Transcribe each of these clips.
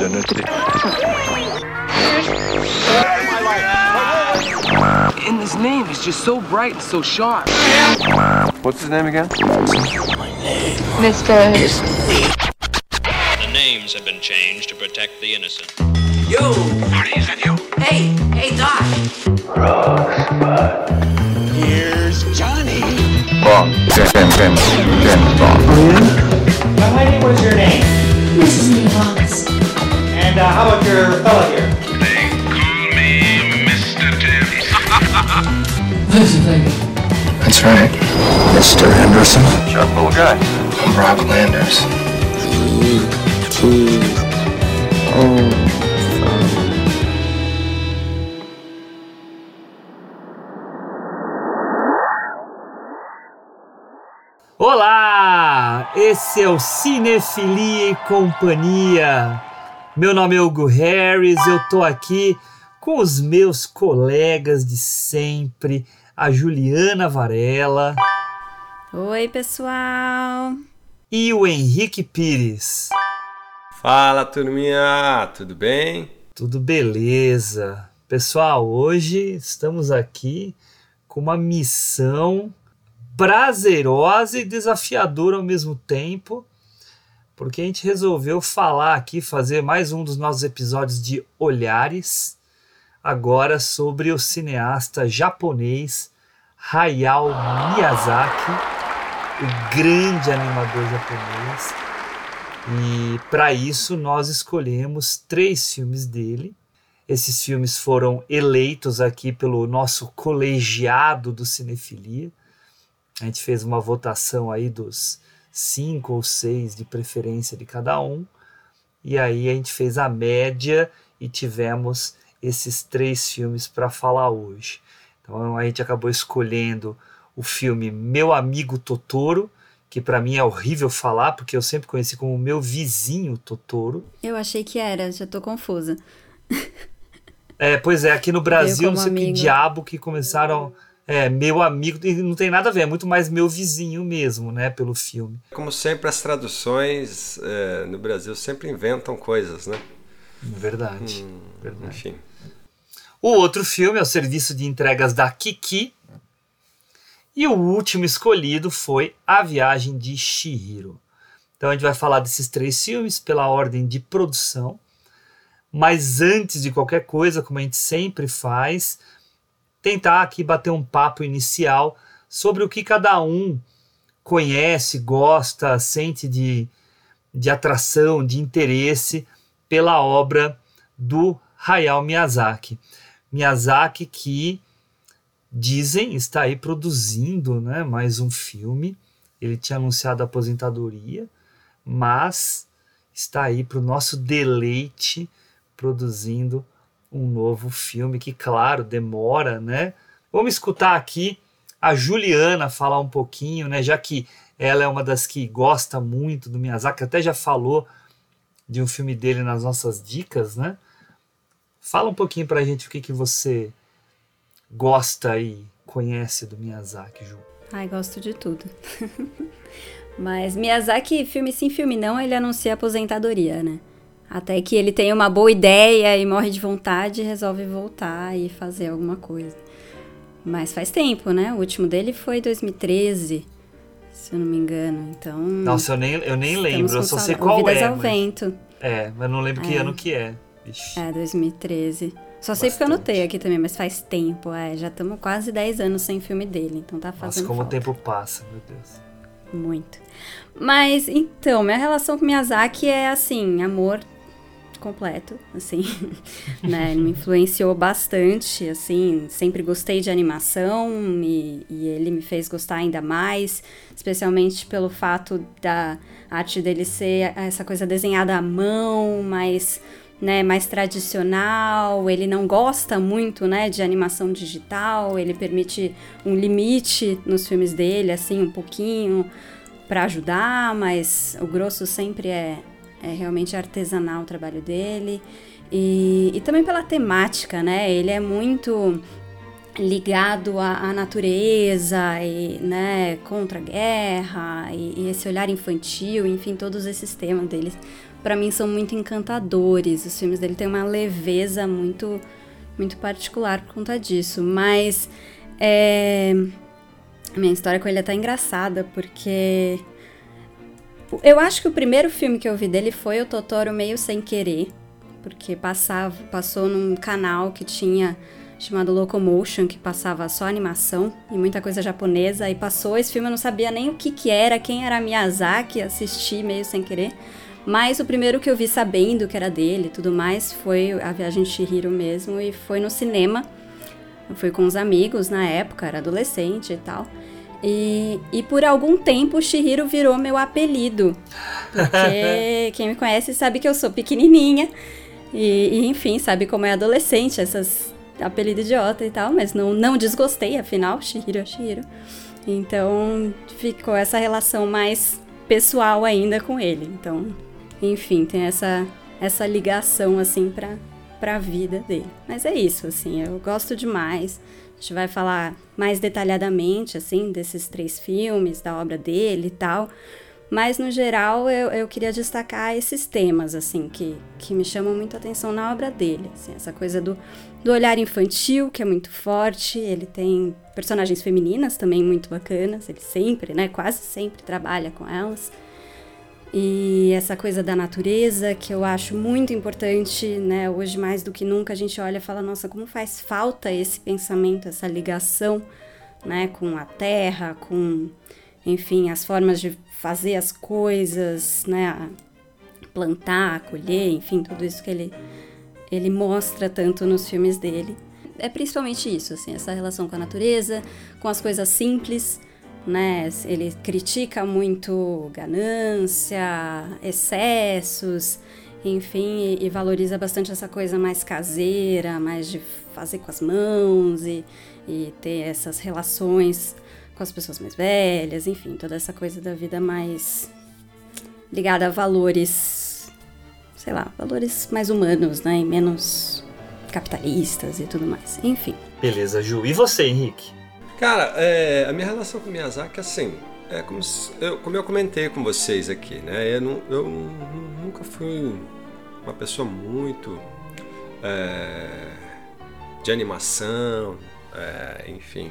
identity. And his name is just so bright and so sharp. What's his name again? Mr. The names have been changed to protect the innocent. Yo! Hey, hey, Doc. Here's Johnny. Bond. James, James, James, James Bond. Young lady, what is your name? Mrs. Evans. And uh, how about your fella here? That's right. Mr. Henderson. Sharp little guy. I'm Rob Landers. Olá! Esse é o Cinefilia e Companhia. Meu nome é Hugo Harris, eu tô aqui com os meus colegas de sempre, a Juliana Varela Oi, pessoal! e o Henrique Pires. Fala turminha, tudo bem? Tudo beleza? Pessoal, hoje estamos aqui com uma missão prazerosa e desafiadora ao mesmo tempo, porque a gente resolveu falar aqui, fazer mais um dos nossos episódios de Olhares, agora sobre o cineasta japonês Hayao Miyazaki, o grande animador japonês. E para isso nós escolhemos três filmes dele. Esses filmes foram eleitos aqui pelo nosso colegiado do Cinefilia. A gente fez uma votação aí dos cinco ou seis de preferência de cada um. E aí a gente fez a média e tivemos esses três filmes para falar hoje. Então a gente acabou escolhendo o filme Meu Amigo Totoro, que para mim é horrível falar, porque eu sempre conheci como meu vizinho Totoro. Eu achei que era, já tô confusa. É, pois é, aqui no Brasil, não sei que amigo. diabo que começaram. É, meu amigo, e não tem nada a ver, é muito mais meu vizinho mesmo, né, pelo filme. Como sempre, as traduções é, no Brasil sempre inventam coisas, né? Verdade, verdade. Enfim. O outro filme é o Serviço de Entregas da Kiki. E o último escolhido foi A Viagem de Chihiro. Então a gente vai falar desses três filmes pela ordem de produção. Mas antes de qualquer coisa, como a gente sempre faz, tentar aqui bater um papo inicial sobre o que cada um conhece, gosta, sente de, de atração, de interesse pela obra do Hayao Miyazaki. Miyazaki que dizem está aí produzindo né, mais um filme. Ele tinha anunciado a aposentadoria, mas está aí para o nosso deleite produzindo um novo filme que, claro, demora, né? Vamos escutar aqui a Juliana falar um pouquinho, né? Já que ela é uma das que gosta muito do Miyazaki, até já falou de um filme dele nas nossas dicas, né? Fala um pouquinho pra gente o que, que você gosta e conhece do Miyazaki, Ju. Ai, gosto de tudo. Mas Miyazaki, filme sim, filme não, ele anuncia aposentadoria, né? Até que ele tem uma boa ideia e morre de vontade e resolve voltar e fazer alguma coisa. Mas faz tempo, né? O último dele foi 2013, se eu não me engano. Então. Nossa, eu nem, eu nem lembro, eu só sei qual é. ao mas- vento. É, mas não lembro que É. ano que é. Ixi. É, 2013. Só sei porque eu Bastante. anotei aqui também, mas faz tempo. É, já estamos quase 10 anos sem filme dele, então tá Nossa, fazendo como o falta. tempo passa, meu Deus. Muito. Mas, então, minha relação com Miyazaki é, assim, amor completo, assim, né? Ele me influenciou bastante, assim, sempre gostei de animação e, e ele me fez gostar ainda mais, especialmente pelo fato da arte dele ser essa coisa desenhada à mão, mais, né, mais tradicional, ele não gosta muito, né, de animação digital, ele permite um limite nos filmes dele, assim, um pouquinho para ajudar, mas o grosso sempre é, é realmente artesanal o trabalho dele. E, e também pela temática, né? Ele é muito ligado à, à natureza e né, contra a guerra e, e esse olhar infantil, enfim, todos esses temas dele para mim são muito encantadores. Os filmes dele têm uma leveza muito muito particular por conta disso, mas é, a minha história com ele é até engraçada, porque eu acho que o primeiro filme que eu vi dele foi o Totoro meio sem querer, porque passava, passou num canal que tinha chamado Locomotion, que passava só animação e muita coisa japonesa, e passou esse filme, eu não sabia nem o que que era, quem era Miyazaki, assisti meio sem querer. Mas o primeiro que eu vi sabendo que era dele e tudo mais foi A Viagem de Chihiro mesmo, e foi no cinema. Eu fui com os amigos na época, era adolescente e tal. E, e por algum tempo o Shihiro virou meu apelido. Porque quem me conhece sabe que eu sou pequenininha. E, e, enfim, sabe como é adolescente, essas apelido idiota e tal, mas não, não desgostei, afinal, Shihiro é Shihiro. Então ficou essa relação mais pessoal ainda com ele. Então, enfim, tem essa, essa ligação assim pra, pra vida dele. Mas é isso, assim, eu gosto demais. A gente vai falar mais detalhadamente, assim, desses três filmes, da obra dele e tal. Mas, no geral, eu, eu queria destacar esses temas, assim, que, que me chamam muito a atenção na obra dele. Assim, essa coisa do, do olhar infantil, que é muito forte. Ele tem personagens femininas também muito bacanas. Ele sempre, né, quase sempre trabalha com elas. E essa coisa da natureza, que eu acho muito importante, né? Hoje mais do que nunca a gente olha e fala, nossa, como faz falta esse pensamento, essa ligação, né, com a terra, com, enfim, as formas de fazer as coisas, né, plantar, colher, enfim, tudo isso que ele ele mostra tanto nos filmes dele. É principalmente isso, assim, essa relação com a natureza, com as coisas simples, né? Ele critica muito ganância, excessos, enfim, e, e, valoriza bastante essa coisa mais caseira, mais de fazer com as mãos e, e ter essas relações com as pessoas mais velhas, enfim, toda essa coisa da vida mais ligada a valores, sei lá, valores mais humanos, né? E menos capitalistas e tudo mais. Enfim. Beleza, Ju. E você, Henrique? Cara, é, a minha relação com Miyazaki, assim, é como, eu, como eu comentei com vocês aqui, né? Eu, não, eu nunca fui uma pessoa muito é, de animação, é, enfim,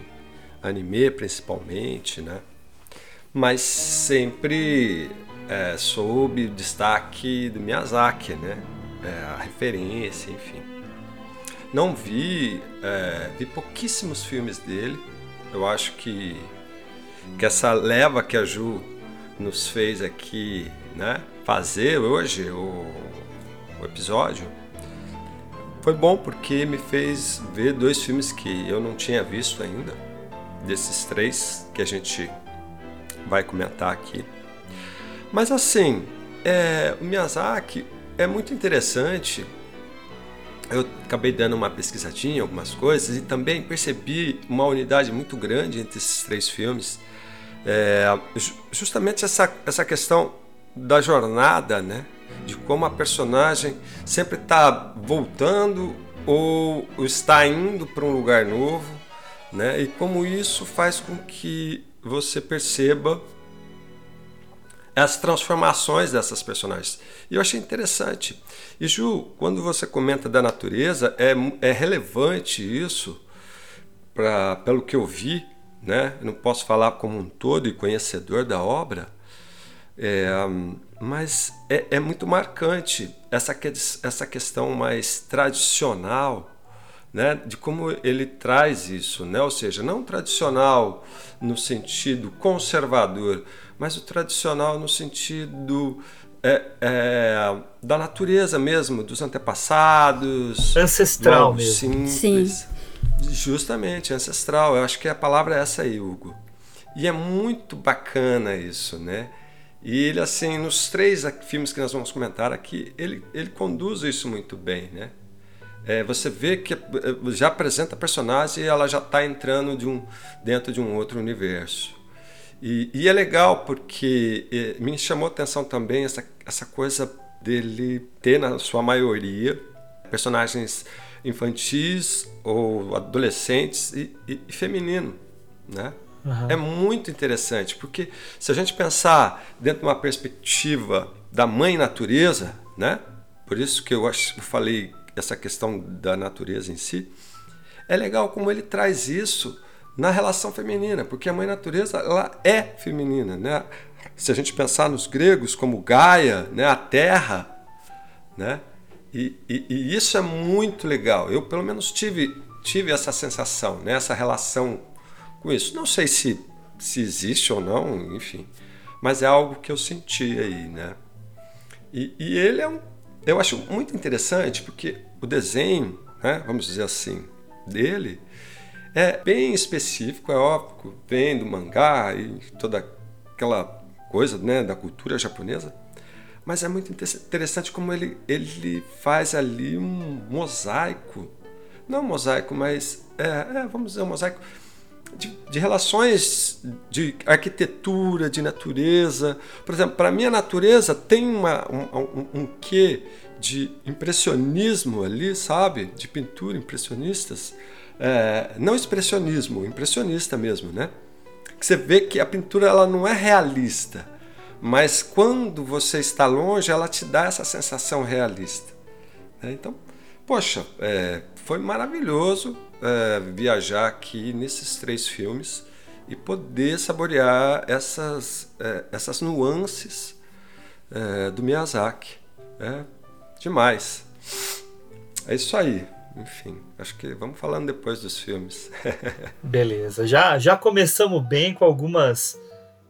anime principalmente, né? Mas sempre é, soube o destaque do Miyazaki, né? É, a referência, enfim. Não vi, é, vi pouquíssimos filmes dele, eu acho que, que essa leva que a Ju nos fez aqui, né, fazer hoje o, o episódio, foi bom porque me fez ver dois filmes que eu não tinha visto ainda, desses três que a gente vai comentar aqui. Mas assim, é, o Miyazaki é muito interessante eu acabei dando uma pesquisadinha, algumas coisas, e também percebi uma unidade muito grande entre esses três filmes. É, justamente essa, essa questão da jornada, né? De como a personagem sempre está voltando ou está indo para um lugar novo, né? E como isso faz com que você perceba as transformações dessas personagens. E eu achei interessante. E Ju, quando você comenta da natureza, é, é relevante isso, pra, pelo que eu vi, né? Eu não posso falar como um todo e conhecedor da obra, é, mas é, é, muito marcante essa, essa questão mais tradicional né, de como ele traz isso, né? ou seja, não tradicional no sentido conservador, mas o tradicional no sentido é, é, da natureza mesmo, dos antepassados. Ancestral mesmo. Simples. Sim. Justamente, ancestral. Eu acho que a palavra é essa aí, Hugo. E é muito bacana isso, né? E ele, assim, nos três filmes que nós vamos comentar aqui, ele, ele conduz isso muito bem, né? É, você vê que é, já apresenta a personagem e ela já está entrando de um, dentro de um outro universo. E, e, é legal porque é, me chamou a atenção também essa, essa coisa dele ter, na sua maioria, personagens infantis ou adolescentes e, e, e feminino, né? Uhum. É muito interessante, porque se a gente pensar dentro de uma perspectiva da mãe natureza, né? Por isso que eu, acho, eu falei essa questão da natureza em si. É legal como ele traz isso na relação feminina, porque a mãe natureza ela é feminina, né? Se a gente pensar nos gregos como Gaia, né, a Terra, né? E, e, e isso é muito legal. Eu pelo menos tive tive essa sensação, né, essa relação com isso. Não sei se se existe ou não, enfim, mas é algo que eu senti aí, né? E, e ele é um, eu acho muito interessante porque o desenho, né, vamos dizer assim, dele é bem específico, é óbvio, vem do mangá e toda aquela coisa né, da cultura japonesa, mas é muito interessante como ele, ele faz ali um mosaico, não um mosaico, mas é, é, vamos dizer um mosaico de, de, relações de arquitetura, de natureza. Por exemplo, para mim a natureza tem uma, um, um, um quê de impressionismo ali, sabe? De pintura impressionistas é, não expressionismo, impressionista mesmo, né? Que você vê que a pintura ela não é realista, mas quando você está longe, ela te dá essa sensação realista. Né? Então, poxa, é, foi maravilhoso é, viajar aqui nesses três filmes e poder saborear essas, é, essas nuances é, do Miyazaki. É demais. É isso aí enfim, acho que vamos falando depois dos filmes. Beleza, já, já começamos bem com algumas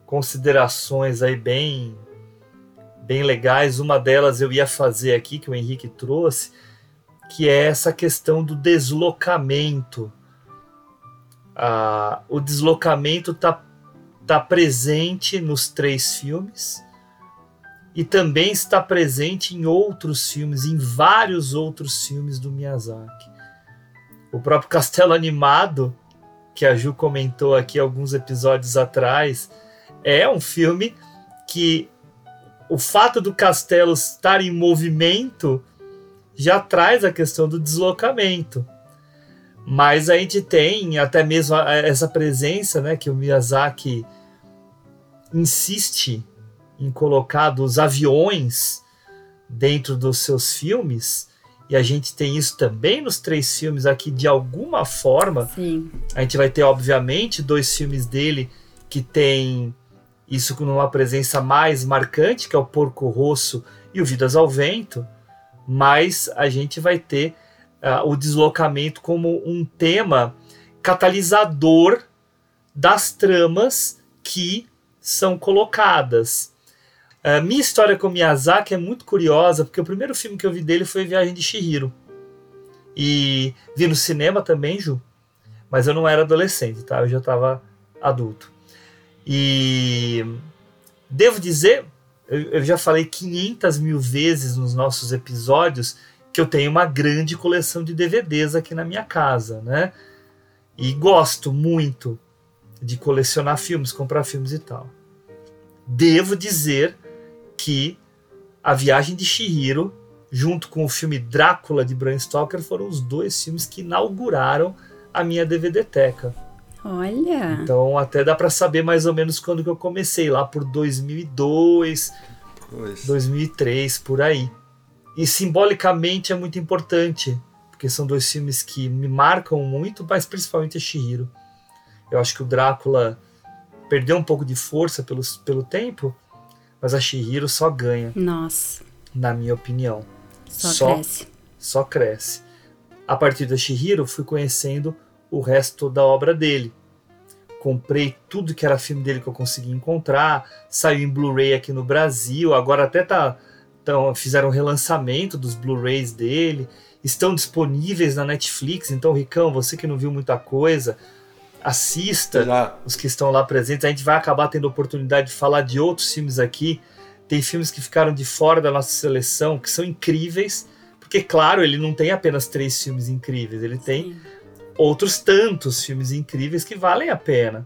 considerações aí bem bem legais. Uma delas eu ia fazer aqui que o Henrique trouxe, que é essa questão do deslocamento. Ah, o deslocamento está tá presente nos três filmes e também está presente em outros filmes, em vários outros filmes do Miyazaki. O próprio Castelo Animado, que a Ju comentou aqui alguns episódios atrás, é um filme que o fato do castelo estar em movimento já traz a questão do deslocamento. Mas a gente tem até mesmo essa presença, né, que o Miyazaki insiste em colocar dos aviões dentro dos seus filmes, e a gente tem isso também nos três filmes aqui de alguma forma. Sim. A gente vai ter, obviamente, dois filmes dele que tem isso com uma presença mais marcante, que é o Porco Rosso e o Vidas ao Vento, mas a gente vai ter uh, o deslocamento como um tema catalisador das tramas que são colocadas. A minha história com Miyazaki é muito curiosa, porque o primeiro filme que eu vi dele foi Viagem de Shihiro. E vi no cinema também, Ju. Mas eu não era adolescente, tá? Eu já estava adulto. E devo dizer, eu, já falei 500 mil vezes nos nossos episódios que eu tenho uma grande coleção de DVDs aqui na minha casa, né? E gosto muito de colecionar filmes, comprar filmes e tal. Devo dizer que A Viagem de Shihiro, junto com o filme Drácula de Bram Stoker, foram os dois filmes que inauguraram a minha DVD-teca. Olha! Então até dá para saber mais ou menos quando que eu comecei, lá por 2002, pois. 2003, por aí. E simbolicamente é muito importante, porque são dois filmes que me marcam muito, mas principalmente a Shihiro. Eu acho que o Drácula perdeu um pouco de força pelo, pelo tempo, mas a Shihiro só ganha. Nossa. Na minha opinião. Só, só cresce. Só cresce. A partir da Shihiro, fui conhecendo o resto da obra dele. Comprei tudo que era filme dele que eu consegui encontrar. Saiu em Blu-ray aqui no Brasil. Agora até tá, tão, fizeram um relançamento dos Blu-rays dele. Estão disponíveis na Netflix. Então, Ricão, você que não viu muita coisa, assista Já. os que estão lá presentes. A gente vai acabar tendo oportunidade de falar de outros filmes aqui. Tem filmes que ficaram de fora da nossa seleção, que são incríveis, porque, claro, ele não tem apenas três filmes incríveis, ele tem Sim. outros tantos filmes incríveis que valem a pena.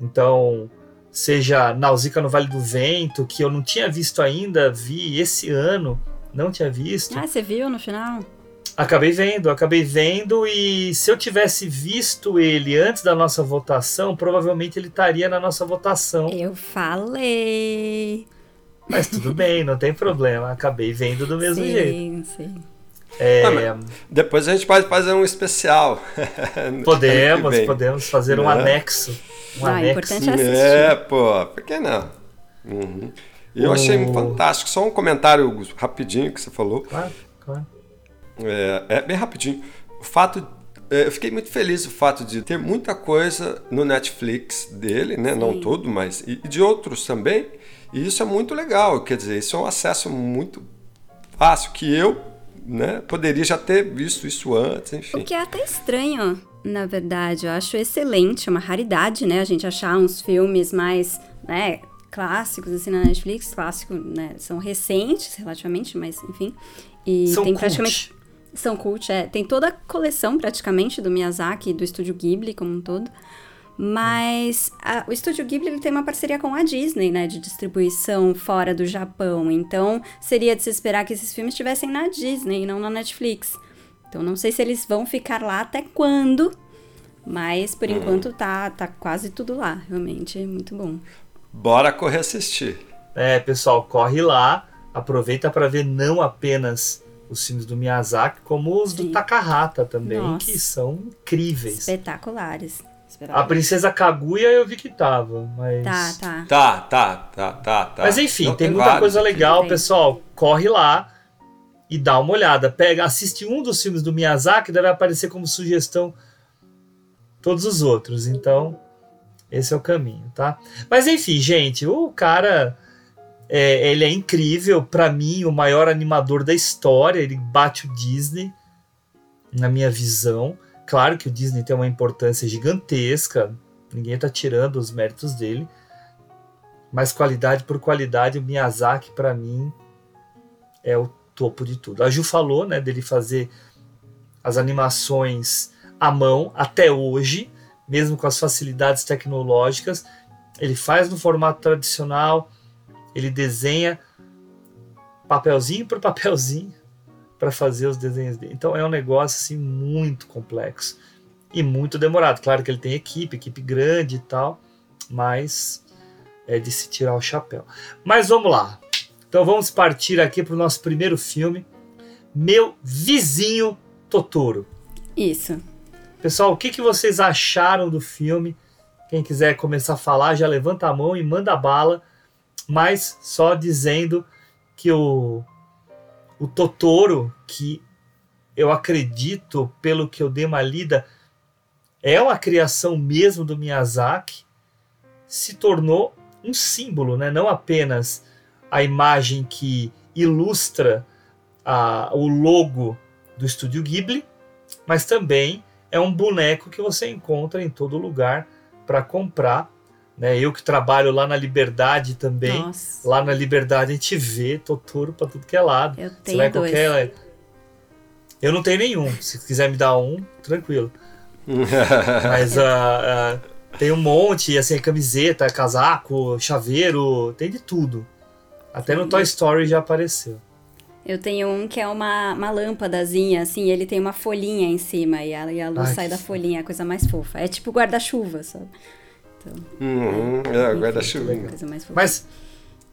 Então, seja Nausicaa no Vale do Vento, que eu não tinha visto ainda, vi esse ano, não tinha visto. Ah, você viu no final? Acabei vendo, acabei vendo e se eu tivesse visto ele antes da nossa votação, provavelmente ele estaria na nossa votação. Eu falei. Mas tudo bem, não tem problema. Acabei vendo do mesmo sim, jeito. Sim. É, Ah, Depois a gente pode fazer um especial. podemos, podemos fazer um Né? anexo. Um Ah, anexo. importante é assistir. É, pô, por que não? Uhum. Eu achei fantástico. Só um comentário rapidinho que você falou. Claro. É, é bem rapidinho. O fato. é, Eu fiquei muito feliz o fato de ter muita coisa no Netflix dele, né? Não todo, mas. E e de outros também. E isso é muito legal. Quer dizer, isso é um acesso muito fácil que eu né, poderia já ter visto isso antes, enfim. O que é até estranho, na verdade. Eu acho excelente, é uma raridade, né? A gente achar uns filmes mais, né, clássicos, assim, na Netflix. Clássicos, né? São recentes, relativamente, mas enfim. E São tem cult. São cult, é. Tem toda a coleção, praticamente, do Miyazaki, do Estúdio Ghibli como um todo. Mas a- o Estúdio Ghibli ele tem uma parceria com a Disney, né, de distribuição fora do Japão. Então, seria de se esperar que esses filmes estivessem na Disney e não na Netflix. Então, não sei se eles vão ficar lá até quando, mas por enquanto tá, tá quase tudo lá. Realmente é muito bom. Bora correr assistir. É, pessoal, corre lá, aproveita para ver não apenas os filmes do Miyazaki, como os do Sim. Takahata também, Nossa. que são incríveis. Espetaculares. A. Princesa Kaguya eu vi que tava, mas. Tá, tá. Tá, tá, tá, tá, tá. Mas enfim, Não, tem muita vários coisa legal, Tem. pessoal. Corre lá e dá uma olhada. Pega, assiste um dos filmes do Miyazaki, deve aparecer como sugestão todos os outros. Então, esse é o caminho, tá? Mas enfim, gente, o cara é, ele é incrível, Pra mim, o maior animador da história. Ele bate o Disney na minha visão. Claro que o Disney tem uma importância gigantesca. Ninguém tá tirando os méritos dele mas qualidade por qualidade, o Miyazaki para mim é o topo de tudo. A Ju falou, né, dele fazer as animações à mão até hoje, mesmo com as facilidades tecnológicas, ele faz no formato tradicional, ele desenha papelzinho por papelzinho para fazer os desenhos dele. Então é um negócio assim muito complexo e muito demorado. Claro que ele tem equipe, equipe grande e tal, mas é de se tirar o chapéu. Mas vamos lá. Então vamos partir aqui para o nosso primeiro filme, Meu Vizinho Totoro. Isso. Pessoal, o que, que vocês acharam do filme? Quem quiser começar a falar, já levanta a mão e manda bala. Mas só dizendo que o, o Totoro, que eu acredito, pelo que eu dei uma lida, é uma criação mesmo do Miyazaki, se tornou um símbolo, né? não apenas a imagem que ilustra a, o logo do estúdio Ghibli, mas também é um boneco que você encontra em todo lugar para comprar. Né? Eu que trabalho lá na Liberdade também, Nossa. lá na Liberdade a gente vê Totoro para tudo que é lado. Eu Você tenho dois. qualquer. Eu não tenho nenhum. Se quiser me dar um, tranquilo. Mas ah, ah, tem um monte, assim, camiseta, casaco, chaveiro, tem de tudo. Até no Toy Story já apareceu. Eu tenho um que é uma, uma lâmpadazinha, assim, ele tem uma folhinha em cima e a, e a luz Ai, sai da folhinha, a coisa mais fofa. É tipo guarda-chuva, sabe? Uhum, é, Enfim, guarda-chuvinha. mais fofa. Mas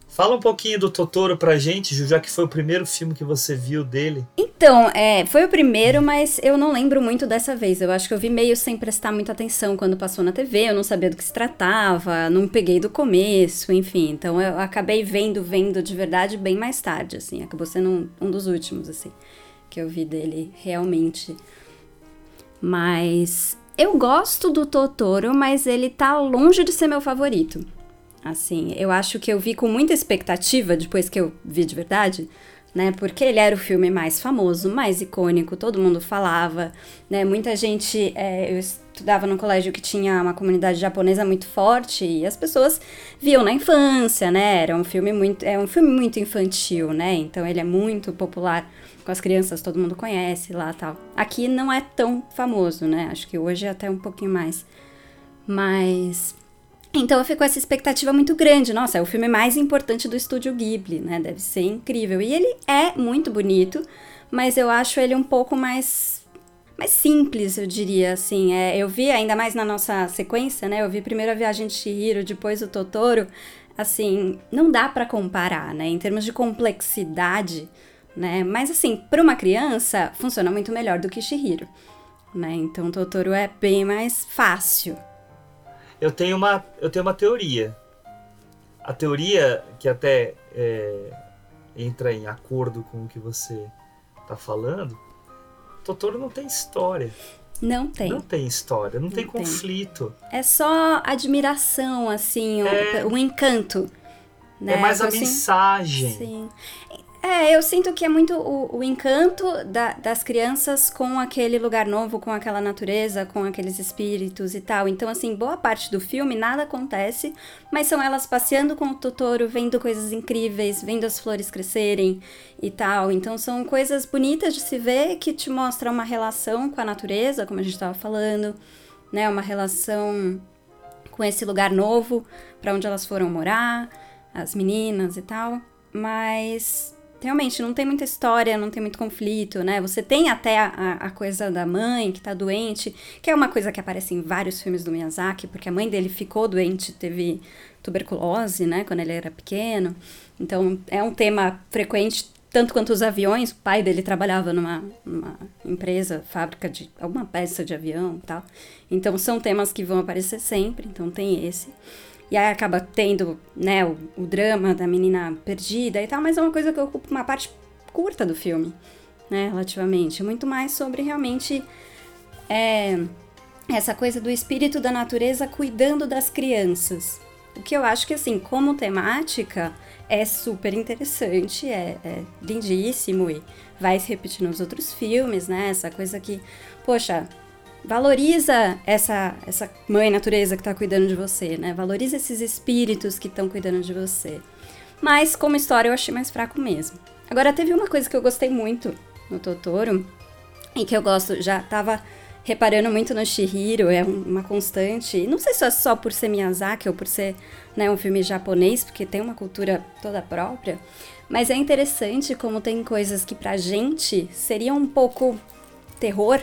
fala um pouquinho do Totoro pra gente, Ju, já que foi o primeiro filme que você viu dele. Então, é, foi o primeiro, mas eu não lembro muito dessa vez. Eu acho que eu vi meio sem prestar muita atenção quando passou na TV, eu não sabia do que se tratava, não peguei do começo, enfim. Então eu acabei vendo, vendo de verdade bem mais tarde, assim. Acabou sendo um, um dos últimos, assim, que eu vi dele realmente. Mas eu gosto do Totoro, mas ele tá longe de ser meu favorito. Assim, eu acho que eu vi com muita expectativa depois que eu vi de verdade, né? Porque ele era o filme mais famoso, mais icônico, todo mundo falava, né? Muita gente. é, eu estudava num colégio que tinha uma comunidade japonesa muito forte e as pessoas viam na infância, né? Era um filme muito. É um filme muito infantil, né? Então ele é muito popular com as crianças, todo mundo conhece lá tal. Aqui não é tão famoso, né? Acho que hoje é até um pouquinho mais. Mas. Então eu fico com essa expectativa muito grande. Nossa, é o filme mais importante do estúdio Ghibli, né? Deve ser incrível. E ele é muito bonito, mas eu acho ele um pouco mais mais simples, eu diria assim. É, eu vi ainda mais na nossa sequência, né? Eu vi primeiro a Viagem de Chihiro, depois o Totoro. assim, não dá para comparar, né? Em termos de complexidade, né? Mas assim, para uma criança funciona muito melhor do que Shihiro, né? Então Totoro é bem mais fácil. Eu tenho uma, eu tenho uma teoria. A teoria que até é, entra em acordo com o que você está falando. Totoro não tem história. Não tem. Não tem história, não, não tem, tem conflito. É só admiração, assim, é... um, um encanto. Né? É mais a assim, mensagem. Sim. É, eu sinto que é muito o, o encanto da, das crianças com aquele lugar novo, com aquela natureza, com aqueles espíritos e tal. Então, assim, boa parte do filme nada acontece, mas são elas passeando com o Totoro, vendo coisas incríveis, vendo as flores crescerem e tal. Então, são coisas bonitas de se ver que te mostram uma relação com a natureza, como a gente estava falando, né? Uma relação com esse lugar novo, para onde elas foram morar, as meninas e tal. Mas realmente não tem muita história, não tem muito conflito, né? Você tem até a, a, coisa da mãe que tá doente, que é uma coisa que aparece em vários filmes do Miyazaki, porque a mãe dele ficou doente, teve tuberculose, né, quando ele era pequeno. Então é um tema frequente, tanto quanto os aviões. O pai dele trabalhava numa, numa empresa, fábrica de alguma peça de avião e tal. Então são temas que vão aparecer sempre, então tem esse. E aí acaba tendo, né, o, o drama da menina perdida e tal, mas é uma coisa que ocupa uma parte curta do filme, né, relativamente. Muito mais sobre realmente é, essa coisa do espírito da natureza cuidando das crianças. O que eu acho que, assim, como temática, é super interessante, é, é, lindíssimo e vai se repetir nos outros filmes, né? Essa coisa que, poxa, valoriza essa, essa mãe natureza que está cuidando de você, né? Valoriza esses espíritos que estão cuidando de você. Mas como história eu achei mais fraco mesmo. Agora teve uma coisa que eu gostei muito no Totoro e que eu gosto, já tava reparando muito no Shihiro, é uma constante. Não sei se é só por ser Miyazaki ou por ser né, um filme japonês, porque tem uma cultura toda própria. Mas é interessante como tem coisas que pra gente seriam um pouco terror,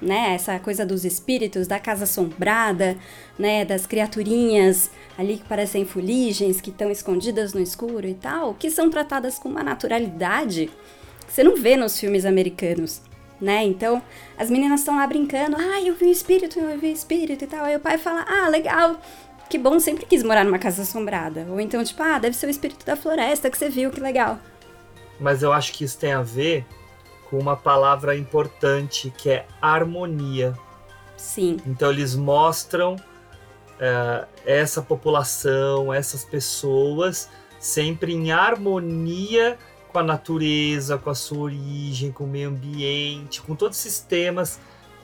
né? Essa coisa dos espíritos, da casa assombrada, né? Das criaturinhas ali que parecem fuligens, que estão escondidas no escuro e tal, que são tratadas com uma naturalidade que você não vê nos filmes americanos, né? Então, as meninas estão lá brincando, ah, eu vi um espírito, eu vi um espírito e tal. Aí o pai fala, ah, legal, que bom, sempre quis morar numa casa assombrada. Ou então, tipo, ah, deve ser o espírito da floresta que você viu, que legal. Mas eu acho que isso tem a ver com uma palavra importante que é harmonia. Sim. Então eles mostram uh, essa população, essas pessoas sempre em harmonia com a natureza, com a sua origem, com o meio ambiente, com todos esses temas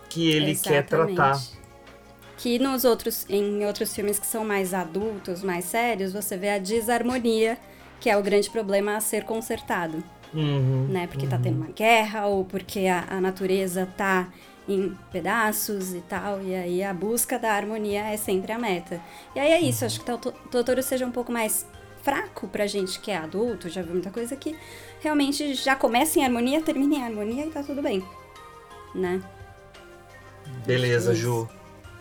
que ele Exatamente. quer tratar. Que nos outros, em outros filmes que são mais adultos, mais sérios, você vê a desarmonia, que é o grande problema a ser consertado. Uhum, né? Porque uhum. tá tendo uhum. uma guerra ou porque a, a, natureza tá em pedaços e tal. E aí a busca da harmonia é sempre a meta. E aí é isso, acho que o Totoro seja um pouco mais fraco pra gente que é adulto, já viu muita coisa que realmente já começa em harmonia, termina em harmonia e tá tudo bem. Né? Beleza, Ju.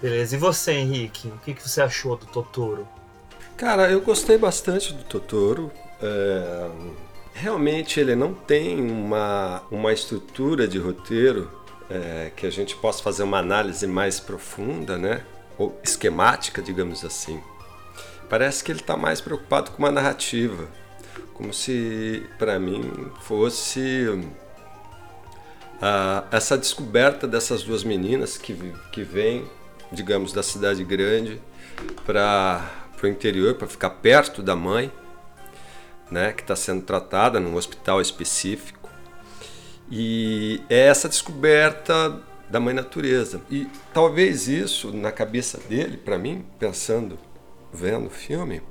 Beleza. E você, Henrique? O que, que você achou do Totoro? Cara, eu gostei bastante do Totoro. É realmente ele não tem uma, uma estrutura de roteiro é, que a gente possa fazer uma análise mais profunda, né? Ou esquemática, digamos assim. Parece que ele está mais preocupado com uma narrativa, como se, para mim, fosse uh, essa descoberta dessas duas meninas que, que vêm, digamos, da cidade grande para o interior, para ficar perto da mãe né, que está sendo tratada num hospital específico. E é essa descoberta da mãe natureza. E talvez isso, na cabeça dele, para mim, pensando, vendo o filme,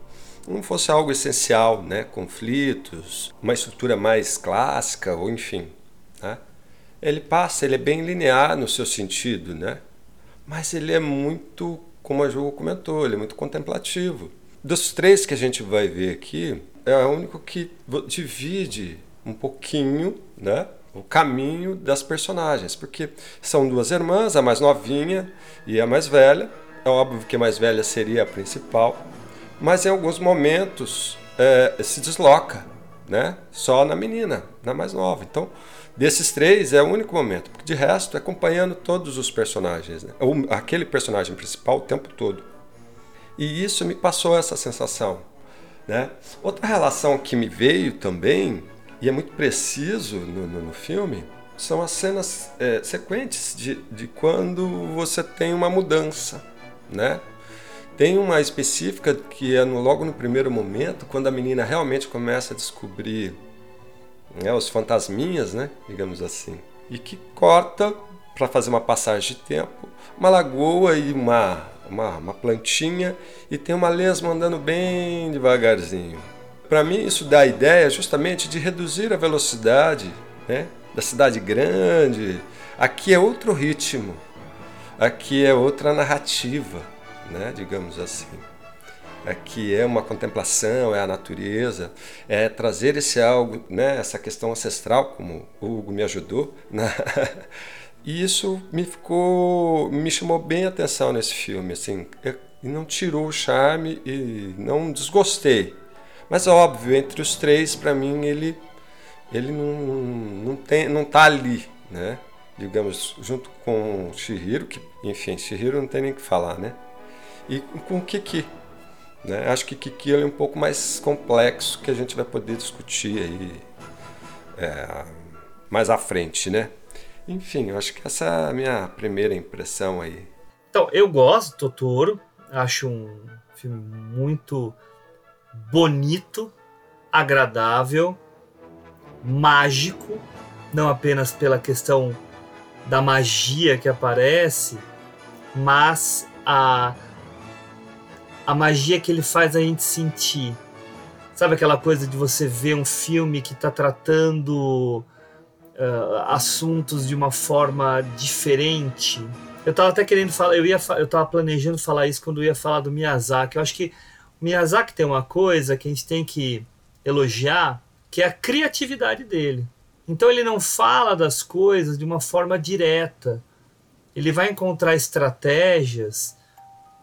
não fosse algo essencial, né? conflitos, uma estrutura mais clássica, ou enfim. Né? Ele passa, ele é bem linear no seu sentido, né? mas ele é muito, como a Ju comentou, ele é muito contemplativo. Dos três que a gente vai ver aqui, é o único que divide um pouquinho, né? O caminho das personagens, porque são duas irmãs, a mais novinha e a mais velha. É óbvio que a mais velha seria a principal, mas em alguns momentos é, se desloca, né? Só na menina, na mais nova. Então, desses três é o único momento, porque de resto é acompanhando todos os personagens, né? Aquele personagem principal o tempo todo. E isso me passou essa sensação, né? Outra relação que me veio também e é muito preciso no, no, no filme são as cenas é, sequentes de, de quando você tem uma mudança, né? Tem uma específica que é no, logo no primeiro momento, quando a menina realmente começa a descobrir né, os fantasminhas, né, digamos assim, e que corta para fazer uma passagem de tempo, uma lagoa e uma, uma, uma plantinha, e tem uma lesma andando bem devagarzinho. Para mim, isso dá a ideia justamente de reduzir a velocidade né, da cidade grande. Aqui é outro ritmo, aqui é outra narrativa né, digamos assim. Aqui é uma contemplação, é a natureza, é trazer esse algo, né, essa questão ancestral, como o Hugo me ajudou. Né? E isso me ficou, me chamou bem a atenção nesse filme, assim, e não tirou o charme e não desgostei. Mas óbvio, entre os três, para mim ele ele não, não tem, não tá ali, né? Digamos, junto com Shihiro, que enfim, Shihiro não tem nem o que falar, né? e com o Kiki. Né? Acho que Kiki é um pouco mais complexo que a gente vai poder discutir aí é, mais à frente, né? Enfim, eu acho que essa é a minha primeira impressão aí. Então, eu gosto do Totoro, acho um filme muito bonito, agradável, mágico, não apenas pela questão da magia que aparece, mas a a magia que ele faz a gente sentir. Sabe aquela coisa de você ver um filme que está tratando uh, assuntos de uma forma diferente? Eu estava até querendo falar, eu ia, eu tava planejando falar isso quando eu ia falar do Miyazaki. Eu acho que o Miyazaki tem uma coisa que a gente tem que elogiar, que é a criatividade dele. Então ele não fala das coisas de uma forma direta. Ele vai encontrar estratégias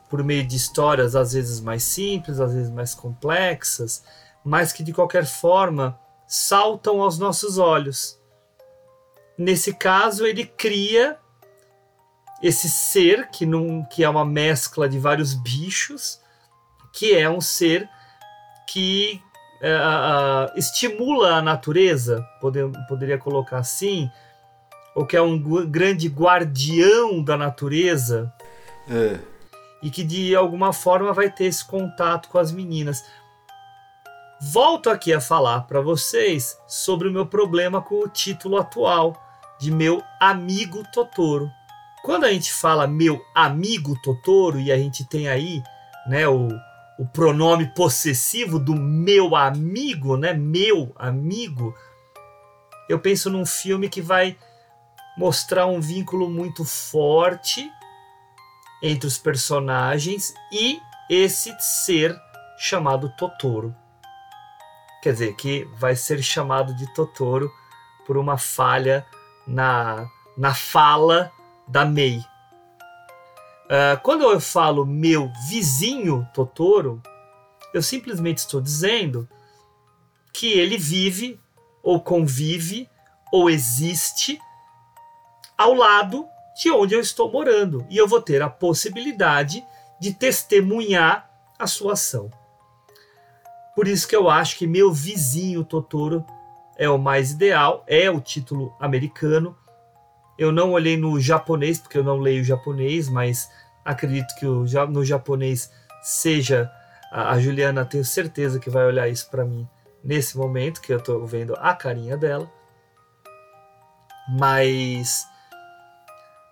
por meio de histórias às vezes mais simples, às vezes mais complexas, mas que de qualquer forma saltam aos nossos olhos. Nesse caso, ele cria esse ser que, não, que é uma mescla de vários bichos, que é um ser que uh, uh, estimula a natureza, poder, poderia colocar assim, ou que é um grande guardião da natureza. É e que de alguma forma vai ter esse contato com as meninas. Volto aqui a falar para vocês sobre o meu problema com o título atual de Meu Amigo Totoro. Quando a gente fala Meu Amigo Totoro e a gente tem aí né, o, o pronome possessivo do meu amigo, né, meu amigo, eu penso num filme que vai mostrar um vínculo muito forte entre os personagens e esse ser chamado Totoro. Quer dizer, que vai ser chamado de Totoro por uma falha na, na fala da Mei. Uh, quando eu falo meu vizinho Totoro, eu simplesmente estou dizendo que ele vive, ou convive, ou existe ao lado de onde eu estou morando e eu vou ter a possibilidade de testemunhar a sua ação. Por isso que eu acho que meu vizinho Totoro é o mais ideal, é o título americano. Eu não olhei no japonês porque eu não leio japonês, mas acredito que no japonês seja a Juliana, tenho certeza que vai olhar isso para mim nesse momento que eu estou vendo a carinha dela. Mas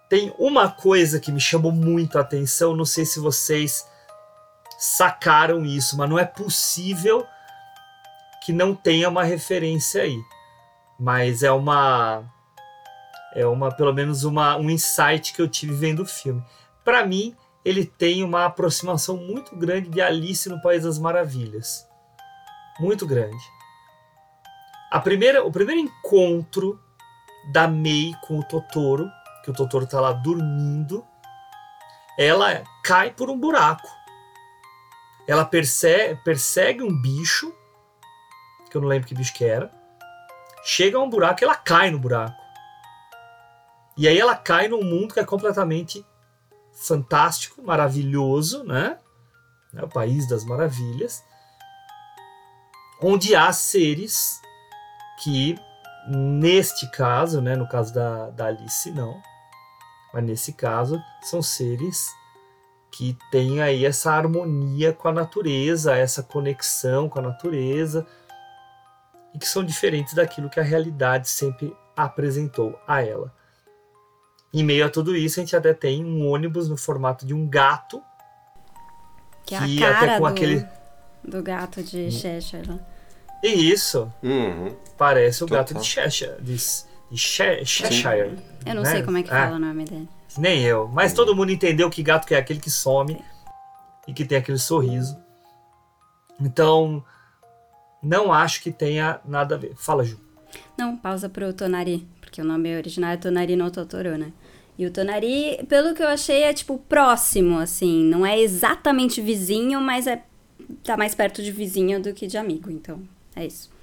tem uma coisa que me chamou muito a atenção, não sei se vocês sacaram isso, mas não é possível que não tenha uma referência aí. Mas é uma é uma pelo menos uma um insight que eu tive vendo o filme. Para mim, ele tem uma aproximação muito grande de Alice no País das Maravilhas. Muito grande. A primeira, o primeiro encontro da May com o Totoro que o Totoro tá lá dormindo, ela cai por um buraco. ela persegue, persegue um bicho, que eu não lembro que bicho que era, chega a um buraco e ela cai no buraco. E aí ela cai num mundo que é completamente fantástico, maravilhoso, né? É o país das maravilhas, onde há seres que, neste caso, né, no caso da, da Alice, não, mas nesse caso, são seres que têm aí essa harmonia com a natureza, essa conexão com a natureza, e que são diferentes daquilo que a realidade sempre apresentou a ela. Em meio a tudo isso, a gente até tem um ônibus no formato de um gato. Que é a cara do, aquele... do gato de Cheshire. Né? Isso. Uhum. Parece o gato de Cheshire. De, de Cheshire. Eu não né? sei como é que fala é. o nome dele. Nem eu. Mas todo mundo entendeu que gato que é aquele que some e que tem aquele sorriso. Então, não acho que tenha nada a ver. Fala, Ju. Não, pausa pro Tonari, porque o nome original é Tonari no Totoro, né? E o Tonari, pelo que eu achei, é tipo próximo, assim. Não é exatamente vizinho, mas é tá mais perto de vizinho do que de amigo. Então, é isso.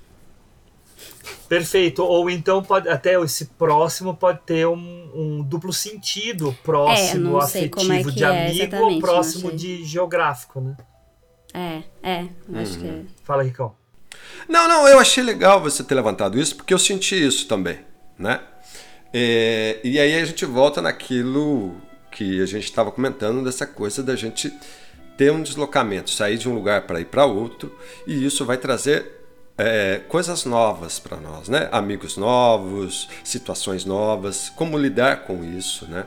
Perfeito. Ou então pode até esse próximo pode ter um, um duplo sentido, próximo é, afetivo é de é amigo ou próximo de geográfico, né? É, é, acho que é. Fala, Ricão. Não, não, eu achei legal você ter levantado isso, porque eu senti isso também, né? É, e aí a gente volta naquilo que a gente estava comentando, dessa coisa da gente ter um deslocamento, sair de um lugar para ir para outro, e isso vai trazer é, coisas novas para nós, né? Amigos novos, situações novas, como lidar com isso, né?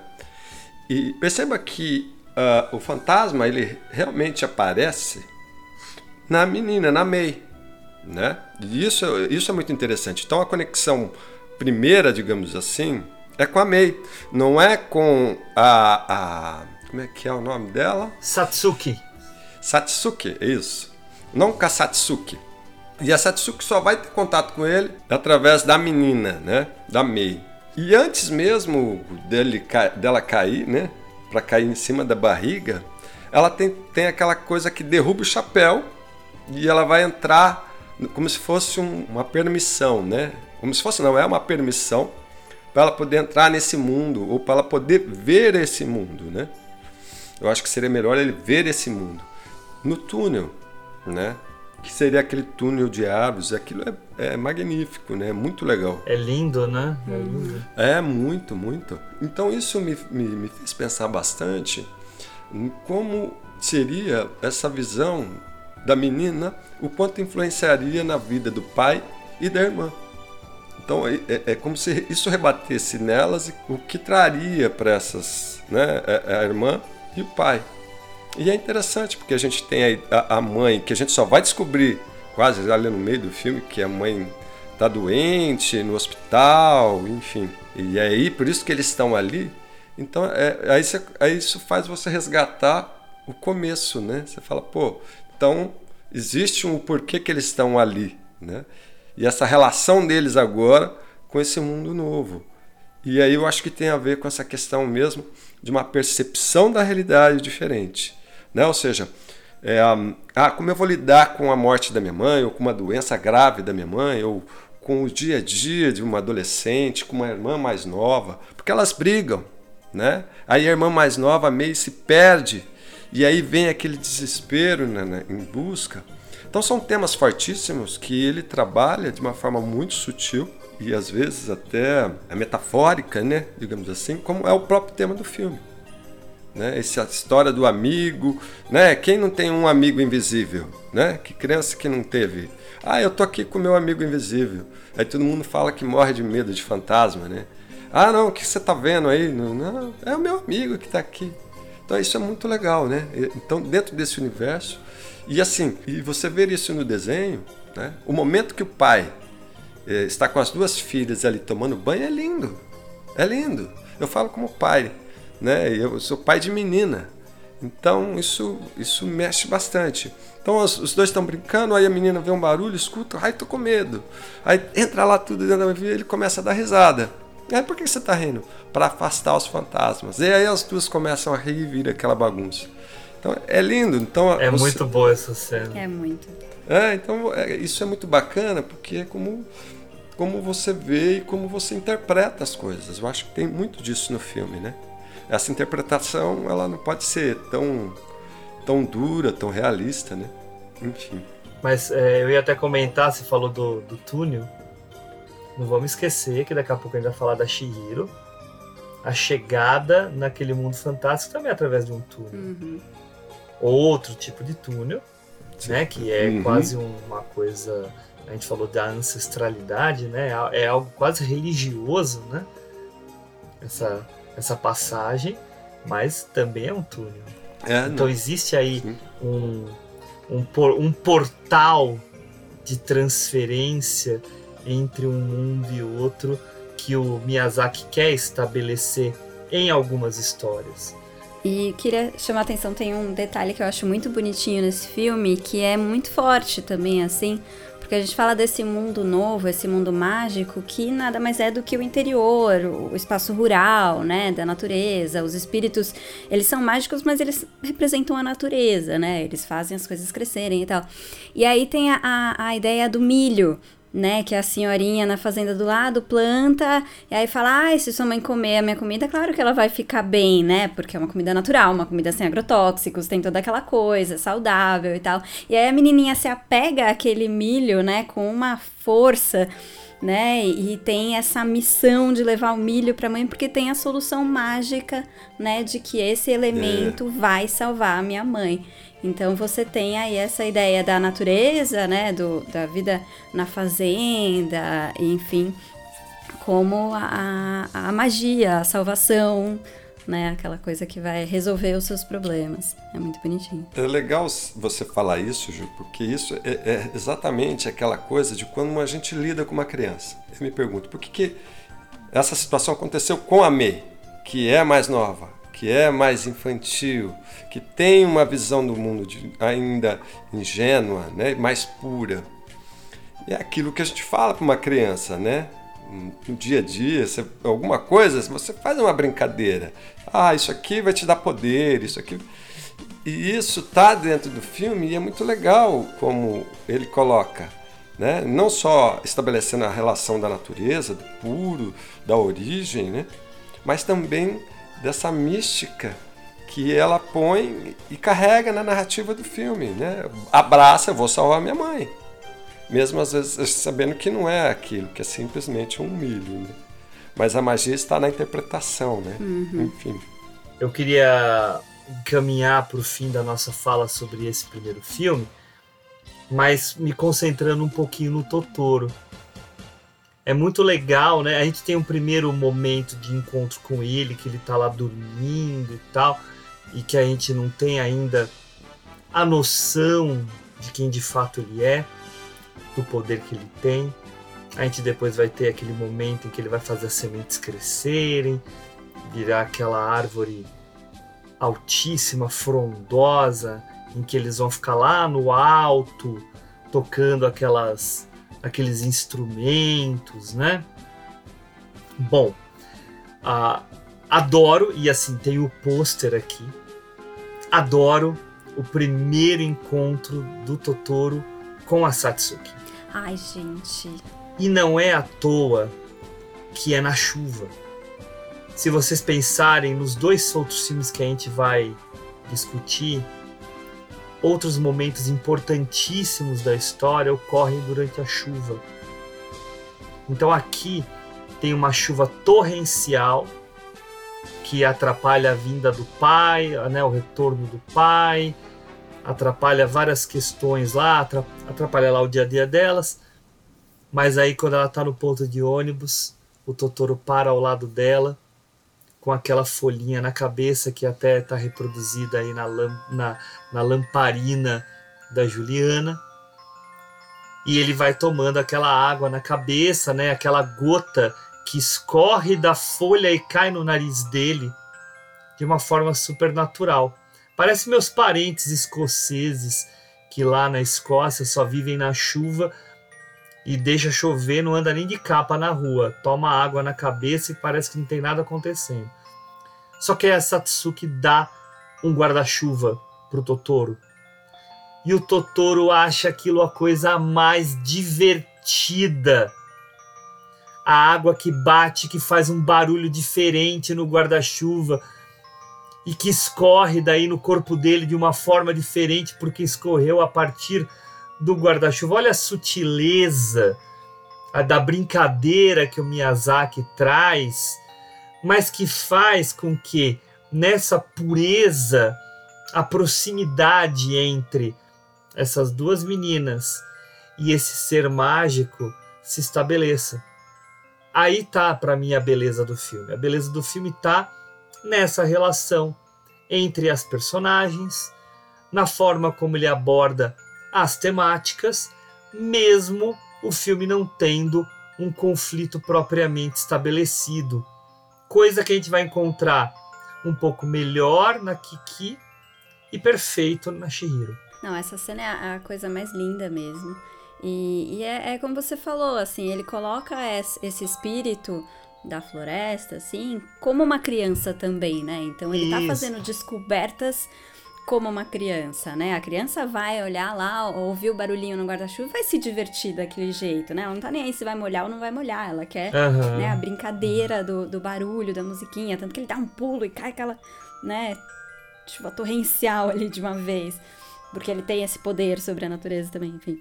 E perceba que uh, o fantasma ele realmente aparece na menina, na May, né? E isso, isso é muito interessante. Então a conexão primeira, digamos assim, é com a Mei. Não é com a, a. Como é que é o nome dela? Satsuki. Satsuki, é isso. Não com a Satsuki. E a Satsuki só vai ter contato com ele através da menina, né? Da Mei. E antes mesmo dele, dela cair, né? Para cair em cima da barriga, ela tem, tem aquela coisa que derruba o chapéu e ela vai entrar como se fosse um, uma permissão, né? Como se fosse, não, é uma permissão para ela poder entrar nesse mundo ou para ela poder ver esse mundo, né? Eu acho que seria melhor ele ver esse mundo no túnel, né? Que seria aquele túnel de árvores. Aquilo é, é magnífico, né? Muito legal. É lindo, né? É lindo. É muito, muito. Então isso me, me, me fez pensar bastante em como seria essa visão da menina, o quanto influenciaria na vida do pai e da irmã. Então é, é, é como se isso rebatesse nelas o que traria para essas, né, a, a, irmã e o pai. E é interessante porque a gente tem a, a mãe que a gente só vai descobrir quase ali no meio do filme que a mãe está doente no hospital, enfim. E é aí por isso que eles estão ali. Então é, aí, você, aí isso faz você resgatar o começo, né? Você fala, pô, então, existe um porquê que eles estão ali, né? E essa relação deles agora com esse mundo novo. E aí eu acho que tem a ver com essa questão mesmo de uma percepção da realidade diferente, né? Ou seja, é, ah, como eu vou lidar com a morte da minha mãe, ou com uma doença grave da minha mãe, ou com o dia a dia de uma adolescente, com uma irmã mais nova, porque elas brigam, né? Aí a irmã mais nova meio se perde e aí vem aquele desespero né, né, em busca. Então são temas fortíssimos que ele trabalha de uma forma muito sutil e às vezes até é metafórica, né, digamos assim, como é o próprio tema do filme. Né? Essa história do amigo, né? Quem não tem um amigo invisível, né? Que criança que não teve? Ah, eu tô aqui com meu amigo invisível. Aí todo mundo fala que morre de medo de fantasma, né? Ah, não, o que você tá vendo aí? Não, não é o meu amigo que tá aqui. Então isso é muito legal, né? Então dentro desse universo e assim, e você ver isso no desenho, né? O momento que o pai eh, está com as duas filhas ali tomando banho é lindo, é lindo. Eu falo como pai, né? Eu sou pai de menina, então isso isso mexe bastante. Então os, os dois estão brincando, aí a menina vê um barulho, escuta, ai tô com medo. Aí entra lá tudo dentro da minha vida, ele começa a dar risada. Aí por que você está rindo? Para afastar os fantasmas. E aí as duas começam a rir e vira aquela bagunça. Então é lindo. Então É você- muito boa essa cena. É muito. É, então é, isso é muito bacana porque é como como você vê e como você interpreta as coisas. Eu acho que tem muito disso no filme, né? Essa interpretação ela não pode ser tão tão dura, tão realista, né? Enfim. Mas é, eu ia até comentar, você falou do, do túnel. Não vamos esquecer que daqui a pouco a gente vai falar da Shihiro. A chegada naquele mundo fantástico também é através de um túnel. Uhum. Outro tipo de túnel, né? Que é Uhum. quase uma coisa. A gente falou da ancestralidade, né? É algo quase religioso, né? Essa, essa passagem, mas também é um túnel. É, Então não. existe aí Sim. um, um, por- um portal de transferência entre um mundo e outro que o Miyazaki quer estabelecer em algumas histórias. E queria chamar a atenção, tem um detalhe que eu acho muito bonitinho nesse filme, que é muito forte também, assim, porque a gente fala desse mundo novo, esse mundo mágico, que nada mais é do que o interior, o espaço rural, né, da natureza. Os espíritos, eles são mágicos, mas eles representam a natureza, né, eles fazem as coisas crescerem e tal. E aí tem a, a, a ideia do milho, né, que a senhorinha na fazenda do lado planta, e aí fala, ah, se sua mãe comer a minha comida, claro que ela vai ficar bem, né, porque é uma comida natural, uma comida sem agrotóxicos, tem toda aquela coisa, saudável e tal. E aí a menininha se apega àquele milho, né, com uma força, né, e tem essa missão de levar o milho para a mãe, porque tem a solução mágica, né, de que esse elemento vai salvar a minha mãe. Então você tem aí essa ideia da natureza, né, do, da vida na fazenda, enfim, como a, a magia, a salvação, né, aquela coisa que vai resolver os seus problemas. É muito bonitinho. É legal você falar isso, Ju, porque isso é, é exatamente aquela coisa de quando a gente lida com uma criança. Eu me pergunto, por que, que essa situação aconteceu com a May, que é mais nova, que é mais infantil, que tem uma visão do mundo de- ainda ingênua, né, mais pura. E é aquilo que a gente fala para uma criança, né? No dia a dia, você- alguma coisa, você faz uma brincadeira. Ah, isso aqui vai te dar poder, isso aqui. E isso tá dentro do filme e é muito legal como ele coloca, né? Não só estabelecendo a relação da natureza, do puro, da origem, né? Mas também dessa mística que ela põe e carrega na narrativa do filme, né? Abraça, eu vou salvar minha mãe. Mesmo às vezes sabendo que não é aquilo, que é simplesmente um milho, né? Mas a magia está na interpretação, né? Enfim. Eu queria caminhar para o fim da nossa fala sobre esse primeiro filme, mas me concentrando um pouquinho no Totoro. É muito legal, né? A gente tem um primeiro momento de encontro com ele, que ele tá lá dormindo e tal, e que a gente não tem ainda a noção de quem de fato ele é, do poder que ele tem. A gente depois vai ter aquele momento em que ele vai fazer as sementes crescerem, virar aquela árvore altíssima, frondosa, em que eles vão ficar lá no alto, tocando aquelas aqueles instrumentos, né? Bom, ah, adoro e assim tem o pôster aqui. Adoro o primeiro encontro do Totoro com a Satsuki. Ai, gente. E não é à toa que é na chuva. Se vocês pensarem nos dois outros filmes que a gente vai discutir, outros momentos importantíssimos da história ocorrem durante a chuva. Então aqui tem uma chuva torrencial que atrapalha a vinda do pai, né, o retorno do pai, atrapalha várias questões lá, atra- atrapalha lá o dia a dia delas. Mas aí quando ela tá no ponto de ônibus, o Totoro para ao lado dela com aquela folhinha na cabeça que até tá reproduzida aí na, lam- na, na lamparina da Juliana. E ele vai tomando aquela água na cabeça, né? Aquela gota que escorre da folha e cai no nariz dele de uma forma super natural. Parece meus parentes escoceses que lá na Escócia só vivem na chuva e deixa chover, não anda nem de capa na rua, toma água na cabeça e parece que não tem nada acontecendo. Só que a Satsuki dá um guarda-chuva pro Totoro. E o Totoro acha aquilo a coisa mais divertida. A água que bate, que faz um barulho diferente no guarda-chuva e que escorre daí no corpo dele de uma forma diferente porque escorreu a partir do guarda-chuva. Olha a sutileza a da brincadeira que o Miyazaki traz, mas que faz com que nessa pureza a proximidade entre essas duas meninas e esse ser mágico se estabeleça. Aí tá para mim a beleza do filme. A beleza do filme tá nessa relação entre as personagens, na forma como ele aborda as temáticas, mesmo o filme não tendo um conflito propriamente estabelecido. Coisa que a gente vai encontrar um pouco melhor na Kiki e perfeito na Shihiro. Não, essa cena é a coisa mais linda mesmo. E, e é, é, como você falou, assim, ele coloca esse espírito da floresta, assim, como uma criança também, né? Então ele tá Isso. tá fazendo descobertas como uma criança, né? A criança vai olhar lá, ouvir o barulhinho no guarda-chuva, vai se divertir daquele jeito, né? Ela não tá nem aí se vai molhar ou não vai molhar. Ela quer uhum. né, a brincadeira do, do barulho, da musiquinha. Tanto que ele dá um pulo e cai aquela, né? Tipo, a torrencial ali de uma vez. Porque ele tem esse poder sobre a natureza também, enfim.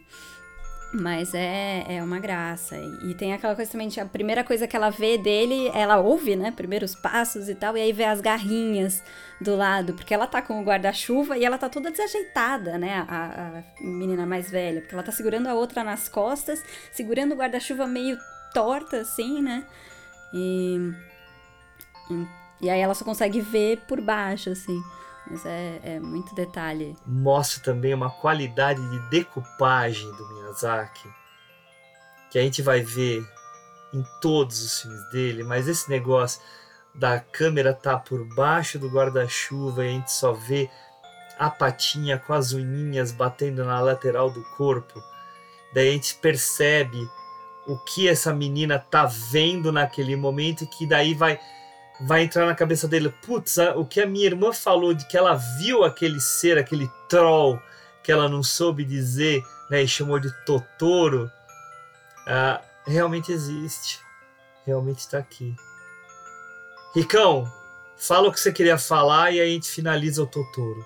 Mas é, é uma graça. E tem aquela coisa também, a primeira coisa que ela vê dele, ela ouve, né? Primeiros passos e tal, e aí vê as garrinhas do lado, porque ela tá com o guarda-chuva e ela tá toda desajeitada, né? A, a, menina mais velha, porque ela tá segurando a outra nas costas, segurando o guarda-chuva meio torta, assim, né? E, e, e aí ela só consegue ver por baixo, assim. Mas é, é muito detalhe. Mostra também uma qualidade de decupagem do Miyazaki que a gente vai ver em todos os filmes dele, mas esse negócio da câmera tá por baixo do guarda-chuva e a gente só vê a patinha com as unhinhas batendo na lateral do corpo. Daí a gente percebe o que essa menina tá vendo naquele momento e que daí vai vai entrar na cabeça dele, putz, o que a minha irmã falou de que ela viu aquele ser, aquele troll que ela não soube dizer, né, e chamou de Totoro, uh, realmente existe, realmente está aqui. Ricão, fala o que você queria falar e aí a gente finaliza o Totoro.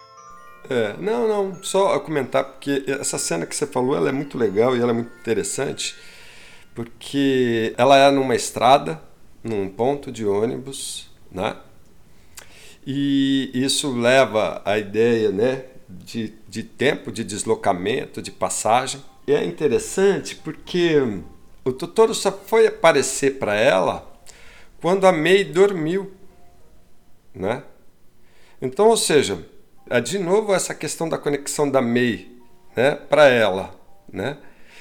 É, não, não, só comentar porque essa cena que você falou, ela é muito legal e ela é muito interessante, porque ela é numa estrada, num ponto de ônibus, né? E isso leva a ideia, né, de, de tempo, de deslocamento, de passagem. E é interessante porque o Totoro só foi aparecer para ela quando a Mei dormiu, né? Então, ou seja, é de novo essa questão da conexão da Mei, né, para ela, né?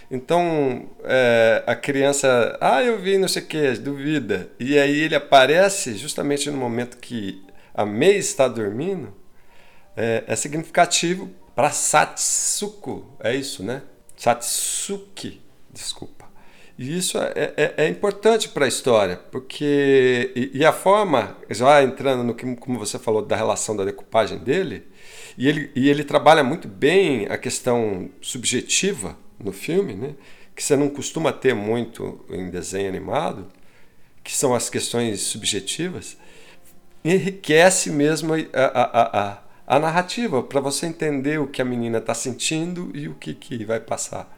Então é, a criança, ah, eu vi não sei o que, duvida. E aí ele aparece justamente no momento que a Mei está dormindo. É, é significativo para Satsuko, é isso, né? Satsuki, desculpa. E isso é, é, é importante para a história, porque. E, e, a forma, já entrando no que, como você falou, da relação da decupagem dele, e ele, e ele trabalha muito bem a questão subjetiva no filme, né? que você não costuma ter muito em desenho animado, que são as questões subjetivas, enriquece mesmo a, a, a, a narrativa para você entender o que a menina está sentindo e o que, que vai passar.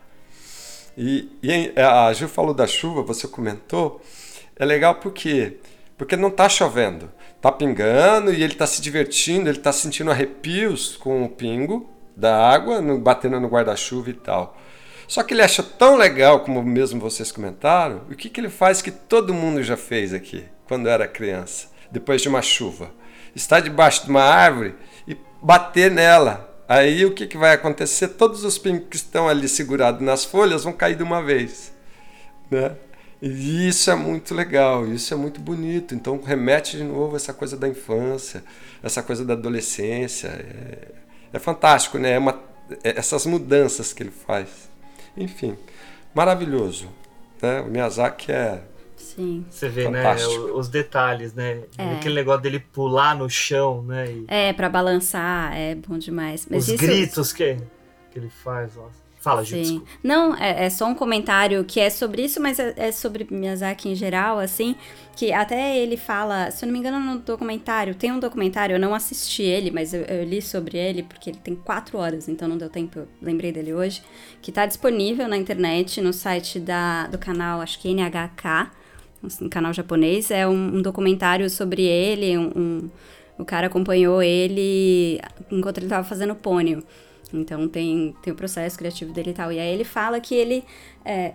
E, e a Gil falou da chuva, você comentou, é legal porque porque não está chovendo, está pingando e ele está se divertindo, ele está sentindo arrepios com o pingo da água no, batendo no guarda-chuva e tal. Só que ele acha tão legal, como mesmo vocês comentaram, o que, que ele faz que todo mundo já fez aqui, quando era criança, depois de uma chuva? Está debaixo de uma árvore e bater nela. Aí o que, que vai acontecer? Todos os pingos que estão ali segurados nas folhas vão cair de uma vez. Né? E isso é muito legal, isso é muito bonito. Então remete de novo essa coisa da infância, essa coisa da adolescência. É, é fantástico, né? É uma, é essas mudanças que ele faz. Enfim, maravilhoso. Né? O Miyazaki é Sim. Você vê, Fantástico. né, os detalhes, né? É. Aquele negócio dele pular no chão, né? E É, pra balançar, é bom demais. Mas os isso, gritos que, que ele faz, ó. Fala, Sim. Não, é, é só um comentário que é sobre isso, mas é, é sobre Miyazaki em geral, assim, que até ele fala, se eu não me engano, no documentário, tem um documentário, eu não assisti ele, mas eu, eu li sobre ele, porque ele tem quatro horas, então não deu tempo, eu lembrei dele hoje, que tá disponível na internet, no site da, do canal, acho que NHK, um canal japonês, é um, um documentário sobre ele, um, um- o cara acompanhou ele enquanto ele tava fazendo pônio. Então tem, tem o processo criativo dele e tal. E aí ele fala que ele. É,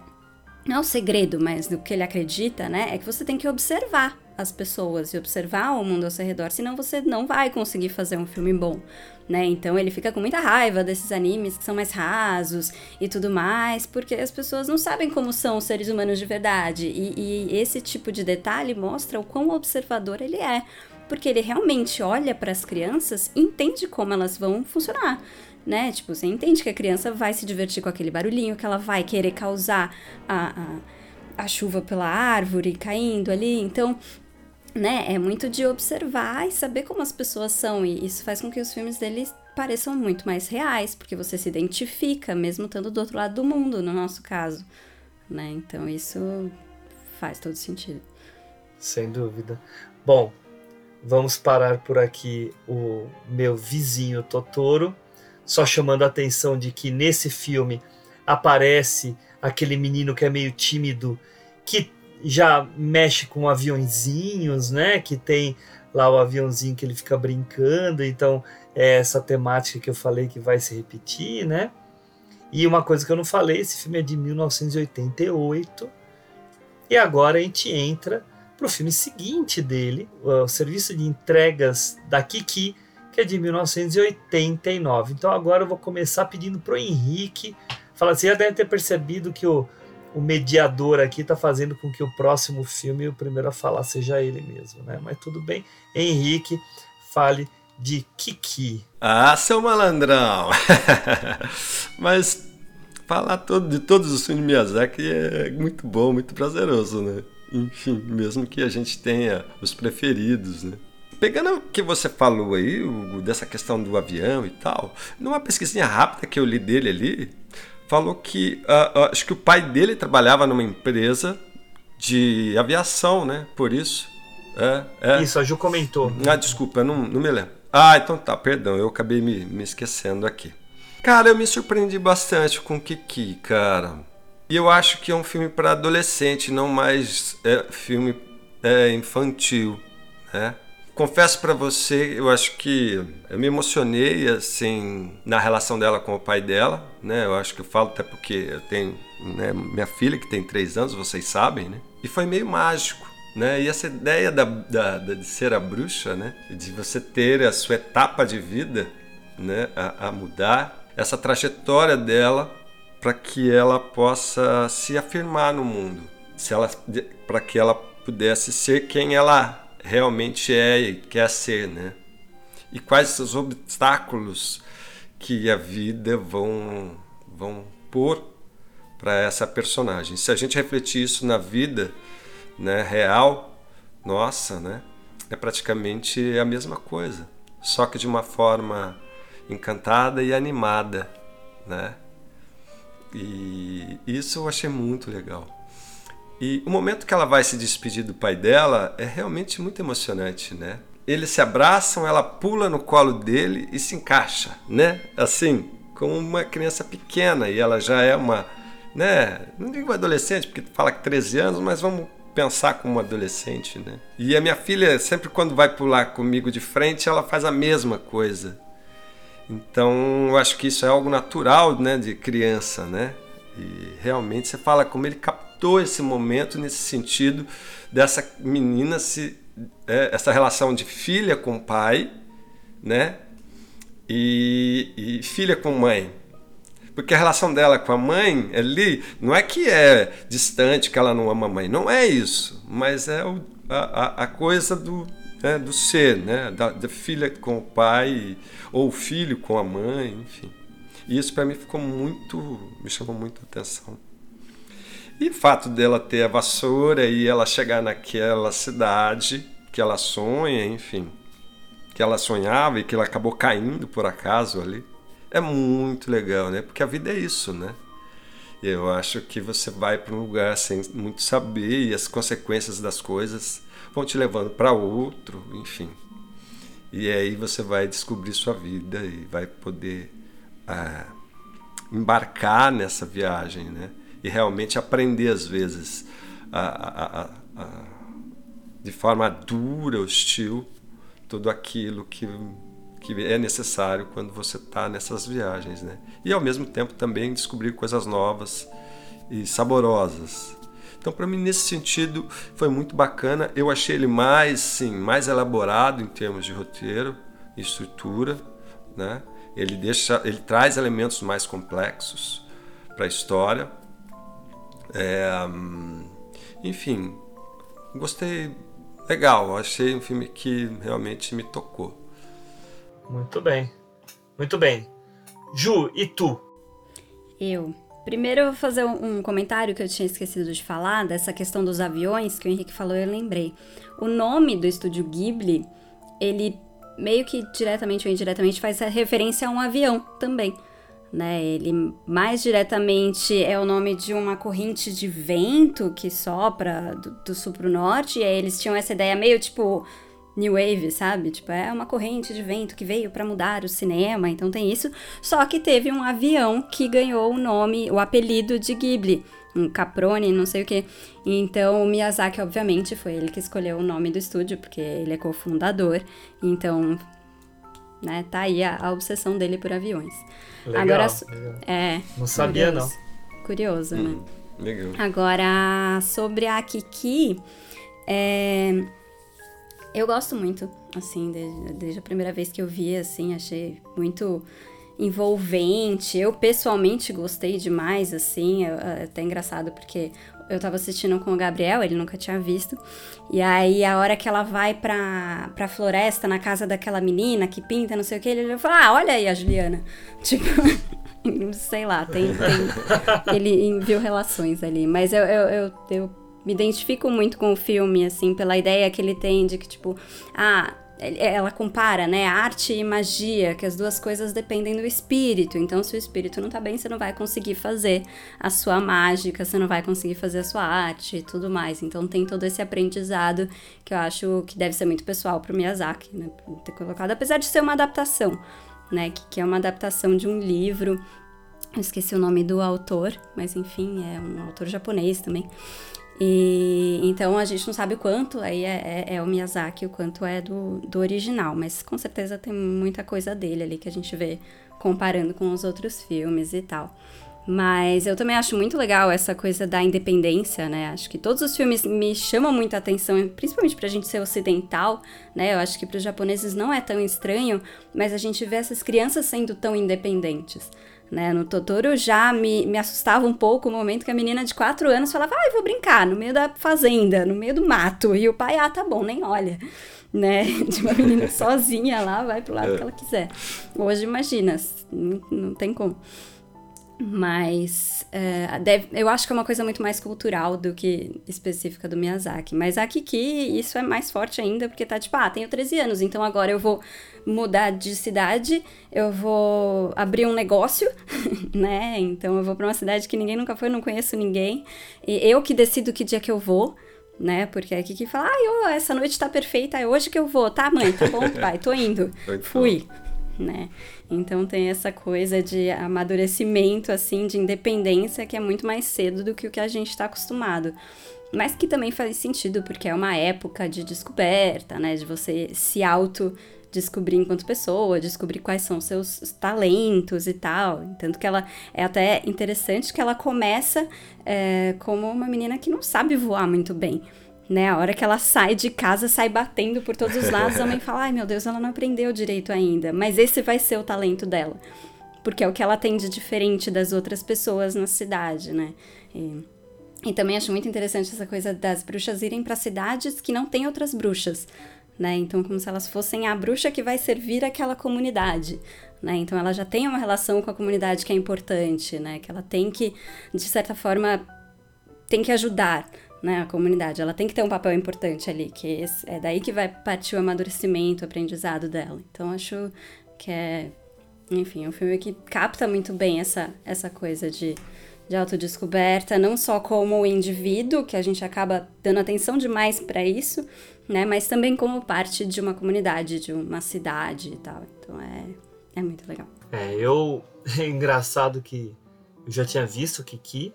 não é o segredo, mas do que ele acredita, né? É que você tem que observar as pessoas e observar o mundo ao seu redor, senão você não vai conseguir fazer um filme bom, né? Então ele fica com muita raiva desses animes que são mais rasos e tudo mais, porque as pessoas não sabem como são os seres humanos de verdade. E, e esse tipo de detalhe mostra o quão observador ele é, porque ele realmente olha para as crianças e entende como elas vão funcionar né? Tipo, você entende que a criança vai se divertir com aquele barulhinho, que ela vai querer causar a, a, a chuva pela árvore caindo ali. Então, né, é muito de observar e saber como as pessoas são. E isso faz com que os filmes deles pareçam muito mais reais, porque você se identifica, mesmo estando do outro lado do mundo, no nosso caso. Né? Então, isso faz todo sentido. Sem dúvida. Bom, vamos parar por aqui o meu vizinho Totoro. Só chamando a atenção de que nesse filme aparece aquele menino que é meio tímido, que já mexe com aviãozinhos, né? Que tem lá o aviãozinho que ele fica brincando. Então, é essa temática que eu falei que vai se repetir, né? E uma coisa que eu não falei, esse filme é de 1988. E agora a gente entra pro filme seguinte dele, o Serviço de Entregas da Kiki, que é de 1989. Então agora eu vou começar pedindo pro Henrique. Fala, você já deve ter percebido que o, o mediador aqui está fazendo com que o próximo filme, o primeiro a falar, seja ele mesmo, né? Mas tudo bem. Henrique, fale de Kiki. Ah, seu malandrão! Mas falar todo, de todos os filmes de Miyazaki é muito bom, muito prazeroso, né? Enfim, mesmo que a gente tenha os preferidos, né? Pegando o que você falou aí, Hugo, dessa questão do avião e tal, numa pesquisinha rápida que eu li dele ali, falou que ah, ah, acho que o pai dele trabalhava numa empresa de aviação, né? Por isso. É, é. Isso, a Ju comentou. Ah, desculpa, eu não, não me lembro. Ah, então tá, perdão, eu acabei me, me esquecendo aqui. Cara, eu me surpreendi bastante com Kiki, cara. E eu acho que é um filme para adolescente, não mais é, filme é, infantil, né? Confesso para você, eu acho que eu me emocionei assim na relação dela com o pai dela, né? Eu acho que eu falo até porque eu tenho né, minha filha que tem três anos, vocês sabem, né? E foi meio mágico, né? E essa ideia da, da, da- de ser a bruxa, né? De você ter a sua etapa de vida, né? A, a mudar essa trajetória dela para que ela possa se afirmar no mundo, se ela para que ela pudesse ser quem ela realmente é e quer ser, né? E quais os obstáculos que a vida vão vão pôr para essa personagem. Se a gente refletir isso na vida, né, real, nossa, né? É praticamente a mesma coisa, só que de uma forma encantada e animada, né? E isso eu achei muito legal. E o momento que ela vai se despedir do pai dela é realmente muito emocionante, né? Eles se abraçam, ela pula no colo dele e se encaixa, né? Assim, como uma criança pequena e ela já é uma, né? Não digo adolescente, porque fala que 13 anos, mas vamos pensar como adolescente, né? E a minha filha, sempre quando vai pular comigo de frente, ela faz a mesma coisa. Então, eu acho que isso é algo natural, né, de criança, né? E realmente você fala como ele captou esse momento nesse sentido dessa menina se é, essa relação de filha com pai, né? E, e filha com mãe. Porque a relação dela com a mãe ali não é que é distante, que ela não ama a mãe, não é isso, mas é o, a, a- coisa do, né, do ser, né? Da, da filha com o pai, ou filho com a mãe, enfim. E isso para mim ficou muito, me chamou muito a atenção. E o fato dela ter a vassoura e ela chegar naquela cidade que ela sonha, enfim, que ela sonhava e que ela acabou caindo por acaso ali, é muito legal, né? Porque a vida é isso, né? Eu acho que você vai para um lugar sem muito saber e as consequências das coisas vão te levando para outro, enfim. E aí você vai descobrir sua vida e vai poder ah, embarcar nessa viagem, né? E realmente aprender às vezes a, a, a, de forma dura, hostil, tudo aquilo que que é necessário quando você está nessas viagens, né? E ao mesmo tempo também descobrir coisas novas e saborosas. Então, para mim, nesse sentido, foi muito bacana. Eu achei ele mais, sim, mais elaborado em termos de roteiro e estrutura, né? Ele deixa, ele traz elementos mais complexos para a história. É, enfim, gostei, legal. Achei um filme que realmente me tocou. Muito bem. Muito bem. Ju, e tu? Eu. Primeiro eu vou fazer um comentário que eu tinha esquecido de falar, dessa questão dos aviões que o Henrique falou, eu lembrei. O nome do estúdio Ghibli, ele meio que diretamente ou indiretamente faz referência a um avião também. Né? Ele mais diretamente é o nome de uma corrente de vento que sopra do, do sul pro norte, e aí eles tinham essa ideia meio tipo New Wave, sabe? Tipo, é uma corrente de vento que veio para mudar o cinema, então tem isso. Só que teve um avião que ganhou o nome, o apelido de Ghibli, um Caprone, não sei o que. Então o Miyazaki, obviamente, foi ele que escolheu o nome do estúdio, porque ele é cofundador. Então, né, tá aí a, a obsessão dele por aviões. Legal, Agora, legal. é. Não sabia, curioso. não. Curioso, né? Legal. Agora, sobre a Kiki, é, eu gosto muito, assim, desde, desde, a primeira vez que eu vi, assim, achei muito envolvente. Eu pessoalmente gostei demais, assim, é até engraçado porque eu tava assistindo com o Gabriel, ele nunca tinha visto. E aí a hora que ela vai pra, pra floresta, na casa daquela menina que pinta, não sei o que, ele falou: Ah, olha aí a Juliana. Tipo. sei lá, tem, tem. ele viu relações ali. Mas eu, eu, eu, eu me identifico muito com o filme, assim, pela ideia que ele tem de que, tipo, ah, ela compara, né, arte e magia, que as duas coisas dependem do espírito. Então, se o espírito não tá bem, você não vai conseguir fazer a sua mágica, você não vai conseguir fazer a sua arte e tudo mais. Então, tem todo esse aprendizado que eu acho que deve ser muito pessoal pro Miyazaki, né, ter colocado, apesar de ser uma adaptação, né, que, que é uma adaptação de um livro. Eu esqueci o nome do autor, mas enfim, é um autor japonês também. E então a gente não sabe o quanto aí é, é, é, o Miyazaki, o quanto é do, do original, mas com certeza tem muita coisa dele ali que a gente vê comparando com os outros filmes e tal. Mas eu também acho muito legal essa coisa da independência, né? Acho que todos os filmes me chamam muita atenção, principalmente pra gente ser ocidental, né? Eu acho que para os japoneses não é tão estranho, mas a gente vê essas crianças sendo tão independentes. Né? No Totoro já me, me assustava um pouco o momento que a menina de 4 anos falava, ah, eu vou brincar no meio da fazenda, no meio do mato. E o pai, ah, tá bom, nem olha. Né? De uma menina sozinha lá, vai pro lado que ela quiser. Hoje, imagina, não, não tem como. Mas é, deve, eu acho que é uma coisa muito mais cultural do que específica do Miyazaki. Mas a Kiki, isso é mais forte ainda, porque tá tipo, ah, tenho 13 anos, então agora eu vou mudar de cidade, eu vou abrir um negócio, né? Então eu vou para uma cidade que ninguém nunca foi, não conheço ninguém. E eu que decido que dia que eu vou, né? Porque é aqui que fala, ah, essa noite tá perfeita, é hoje que eu vou. Tá, mãe, tá bom, pai, tô indo. Fui, né? Então tem essa coisa de amadurecimento, assim, de independência que é muito mais cedo do que o que a gente está acostumado. Mas que também faz sentido, porque é uma época de descoberta, né? De você se auto descobrir enquanto pessoa, descobrir quais são seus talentos e tal. Tanto que ela é até interessante que ela começa é, como uma menina que não sabe voar muito bem. Né, a hora que ela sai de casa, sai batendo por todos os lados, a mãe fala: ai meu Deus, ela não aprendeu direito ainda. Mas esse vai ser o talento dela. Porque é o que ela tem de diferente das outras pessoas na cidade, né? E, e também acho muito interessante essa coisa das bruxas irem para cidades que não tem outras bruxas né? Então, como se elas fossem a bruxa que vai servir aquela comunidade, né? Então, ela já tem uma relação com a comunidade que é importante, né? Que ela tem que, de certa forma, tem que ajudar né, a comunidade. Ela tem que ter um papel importante ali, que é daí que vai partir o amadurecimento, o aprendizado dela. Então acho que é, enfim, é um filme que capta muito bem essa, essa coisa de, de autodescoberta, não só como indivíduo, que a gente acaba dando atenção demais para isso, né, mas também como parte de uma comunidade, de uma cidade e tal. Então é, é muito legal. É, eu. É engraçado que eu já tinha visto o Kiki,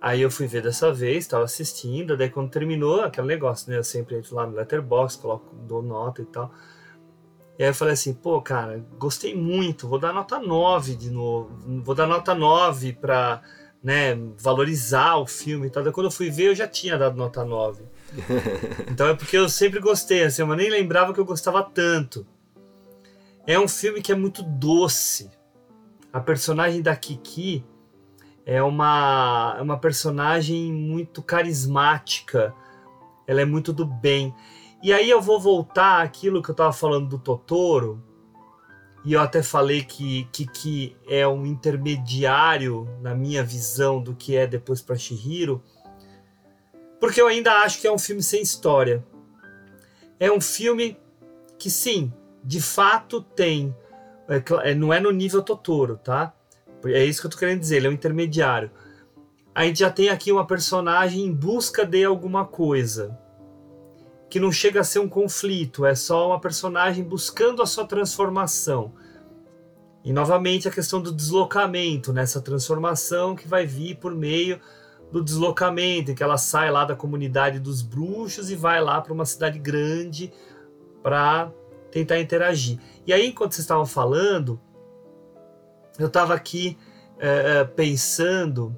Aí eu fui ver dessa vez, estava assistindo, daí quando terminou aquele negócio, né? Eu sempre entro lá no Letterboxd, coloco, dou nota e tal. E aí eu falei assim, pô, cara, gostei muito, vou dar nota 9 de novo, vou dar nota 9 pra, né, valorizar o filme e tal. Daí quando eu fui ver, eu já tinha dado nota 9. então é porque eu sempre gostei, assim, eu nem lembrava que eu gostava tanto. É um filme que é muito doce. A personagem da Kiki é uma, é uma personagem muito carismática, ela é muito do bem. E aí eu vou voltar àquilo que eu estava falando do Totoro, e eu até falei que Kiki é um intermediário, na minha visão, do que é depois para Shihiro, porque eu ainda acho que é um filme sem história. É um filme que, sim, de fato tem. É, não é no nível Totoro, tá? É isso que eu tô querendo dizer, ele é um intermediário. A gente já tem aqui uma personagem em busca de alguma coisa. Que não chega a ser um conflito, é só uma personagem buscando a sua transformação. E novamente a questão do deslocamento, nessa transformação que vai vir por meio do deslocamento, em que ela sai lá da comunidade dos bruxos e vai lá para uma cidade grande para tentar interagir. E aí, enquanto vocês estavam falando, eu estava aqui é, pensando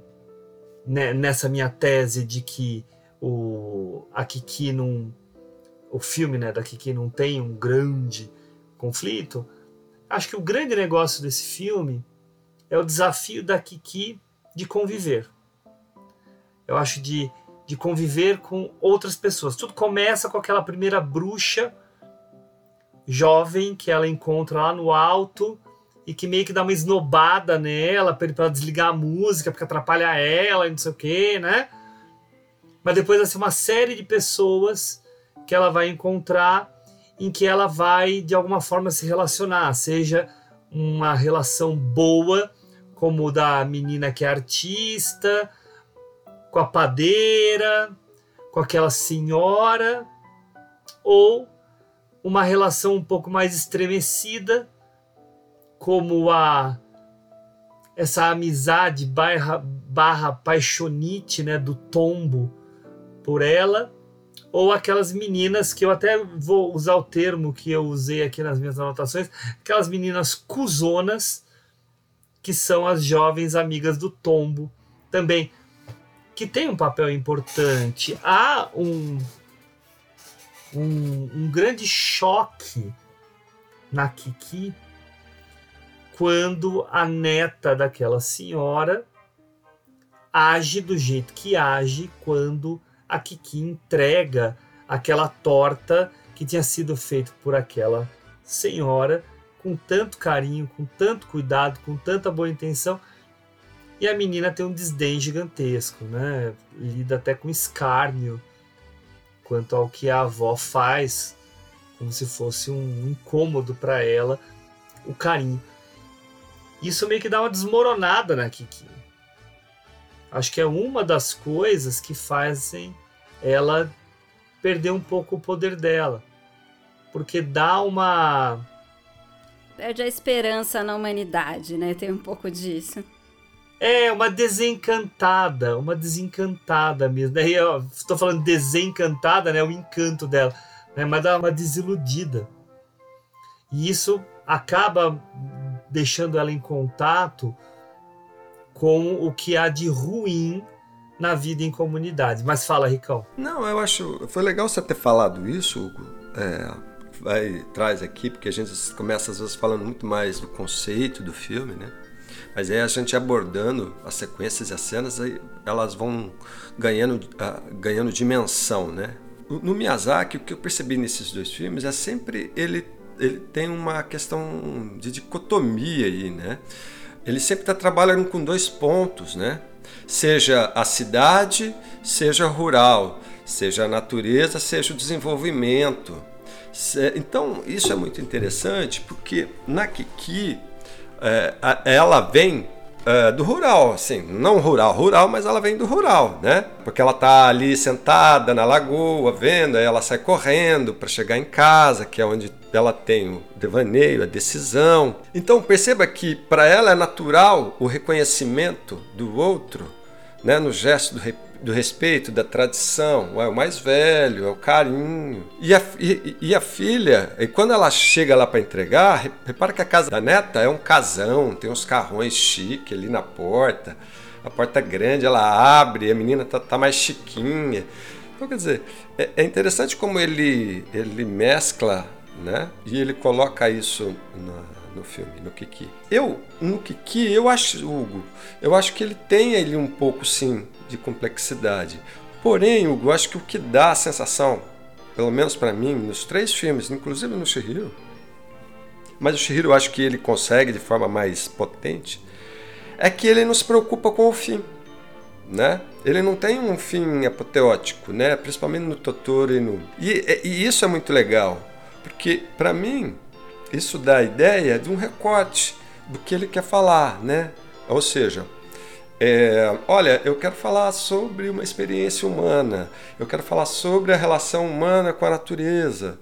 né, nessa minha tese de que o, a Kiki não, o filme né, da Kiki não tem um grande conflito. Acho que o grande negócio desse filme é o desafio da Kiki de conviver. Eu acho de, de conviver com outras pessoas. Tudo começa com aquela primeira bruxa jovem que ela encontra lá no alto e que meio que dá uma esnobada nela para ela desligar a música porque atrapalha ela e não sei o que, né? Mas depois vai ser uma série de pessoas que ela vai encontrar em que ela vai de alguma forma se relacionar, seja uma relação boa, como da menina que é artista, com a padeira, com aquela senhora, ou uma relação um pouco mais estremecida como a essa amizade barra, barra paixonite né, do tombo por ela, ou aquelas meninas que eu até vou usar o termo que eu usei aqui nas minhas anotações, aquelas meninas cuzonas que são as jovens amigas do tombo. Também, que tem um papel importante. Há um, um, um grande choque na Kiki quando a neta daquela senhora age do jeito que age quando a Kiki entrega aquela torta que tinha sido feita por aquela senhora com tanto carinho, com tanto cuidado, com tanta boa intenção. E a menina tem um desdém gigantesco, né? Lida até com escárnio quanto ao que a avó faz, como se fosse um incômodo para ela o carinho. Isso meio que dá uma desmoronada na Kiki. Acho que é uma das coisas que fazem ela perder um pouco o poder dela. Porque dá uma. Perde a esperança na humanidade, né? Tem um pouco disso. É, uma desencantada, uma desencantada mesmo. Daí eu estou falando desencantada, né? O encanto dela. Né? Mas dá uma desiludida. E isso acaba deixando ela em contato com o que há de ruim na vida em comunidade. Mas fala, Ricão. Não, eu acho. Foi legal você ter falado isso, Hugo. É, vai, traz aqui, porque a gente começa às vezes falando muito mais do conceito do filme, né? Mas aí a gente abordando as sequências e as cenas, elas vão ganhando, uh, ganhando dimensão, né? No Miyazaki, o que eu percebi nesses dois filmes é sempre ele ele tem uma questão de dicotomia aí, né? ele sempre está trabalhando com dois pontos, né? Seja a cidade, seja rural, seja a natureza, seja o desenvolvimento. Então, isso é muito interessante porque na Kiki é, ela vem é, do rural, assim, não rural, rural, mas ela vem do rural, né? Porque ela tá ali sentada na lagoa, vendo, aí ela sai correndo para chegar em casa, que é onde ela tem o devaneio, a decisão. Então perceba que para ela é natural o reconhecimento do outro, né, no gesto do do respeito, da tradição, é o mais velho, é o carinho. E a, e, e a filha, e quando ela chega lá para entregar, repara que a casa da neta é um casão, tem uns carrões chique ali na porta, a porta grande, ela abre, a menina tá, tá mais chiquinha. Então, quer dizer, é, é interessante como ele, ele mescla, né? E ele coloca isso na, no filme, no Kiki. Eu, no Kiki, eu acho, Hugo, eu acho que ele tem ali um pouco, sim, de complexidade. Porém, Hugo, acho que o que dá a sensação, pelo menos para mim, nos três filmes, inclusive no Shihiro, mas o Shihiro eu acho que ele consegue de forma mais potente, é que ele não se preocupa com o fim. Né? Ele não tem um fim apoteótico, né? principalmente no Totoro e no. E, e isso é muito legal, porque para mim isso dá a ideia de um recorte do que ele quer falar, né? Ou seja, é, olha, eu quero falar sobre uma experiência humana, eu quero falar sobre a relação humana com a natureza.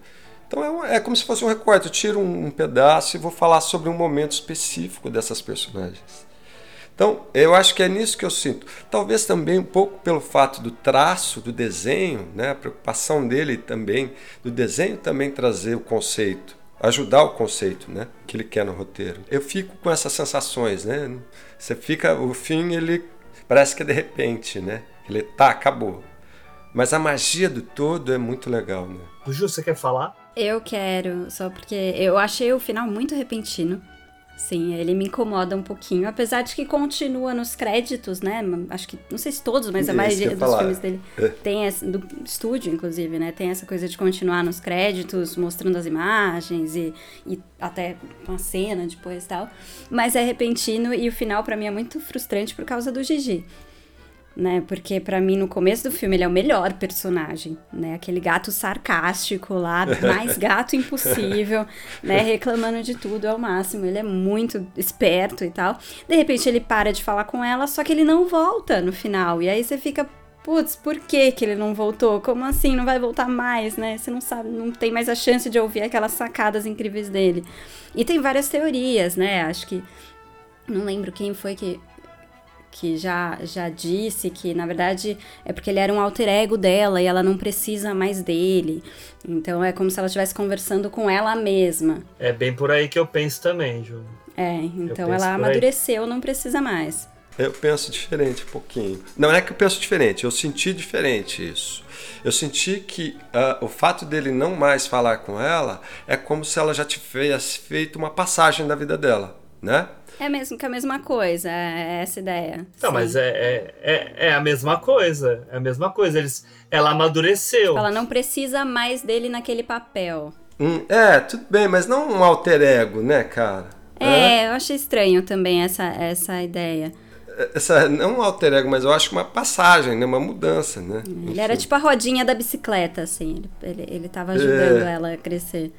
Então é, um, é como se fosse um recorte, eu tiro um, um pedaço e vou falar sobre um momento específico dessas personagens. Então, eu acho que é nisso que eu sinto. Talvez também um pouco pelo fato do traço, do desenho, né? a preocupação dele também, do desenho também trazer o conceito, ajudar o conceito né? que ele quer no roteiro. Eu fico com essas sensações, né? Você fica, o fim ele parece que é de repente, né? Ele tá, acabou. Mas a magia do todo é muito legal, né? Ju, você quer falar? Eu quero, só porque eu achei o final muito repentino. Sim, ele me incomoda um pouquinho, apesar de que continua nos créditos, né? Acho que, não sei se todos, mas a maioria dos falar. filmes dele é. tem essa, do estúdio, inclusive, né? Tem essa coisa de continuar nos créditos, mostrando as imagens e, e até uma cena depois e tal. Mas é repentino e o final para mim é muito frustrante por causa do Gigi né? Porque para mim no começo do filme ele é o melhor personagem, né? Aquele gato sarcástico lá, mais gato impossível, né? Reclamando de tudo ao máximo. Ele é muito esperto e tal. De repente ele para de falar com ela, só que ele não volta no final. E aí você fica Putz, por que, que ele não voltou? Como assim? Não vai voltar mais, né? Você não sabe, não tem mais a chance de ouvir aquelas sacadas incríveis dele. E tem várias teorias, né? Acho que. Não lembro quem foi que que já, já disse que, na verdade, é porque ele era um alter ego dela e ela não precisa mais dele. Então é como se ela estivesse conversando com ela mesma. É bem por aí que eu penso também, Ju. É, então ela amadureceu, não precisa mais. Eu penso diferente um pouquinho. Não é que eu penso diferente, eu senti diferente isso. Eu senti que uh, o fato dele não mais falar com ela é como se ela já tivesse feito uma passagem da vida dela, né? É mesmo que a mesma coisa, é essa ideia. Não, Sim. mas é, é, é, é, a mesma coisa. É a mesma coisa. Eles, ela amadureceu. Tipo, ela não precisa mais dele naquele papel. Hum, é, tudo bem, mas não um alter ego, né, cara? É, é, eu achei estranho também essa, essa ideia. Essa, não um alter ego, mas eu acho que uma passagem, né? Uma mudança, né? Ele Enfim. era tipo a rodinha da bicicleta, assim. Ele, ele, ele tava ajudando é. ela a crescer.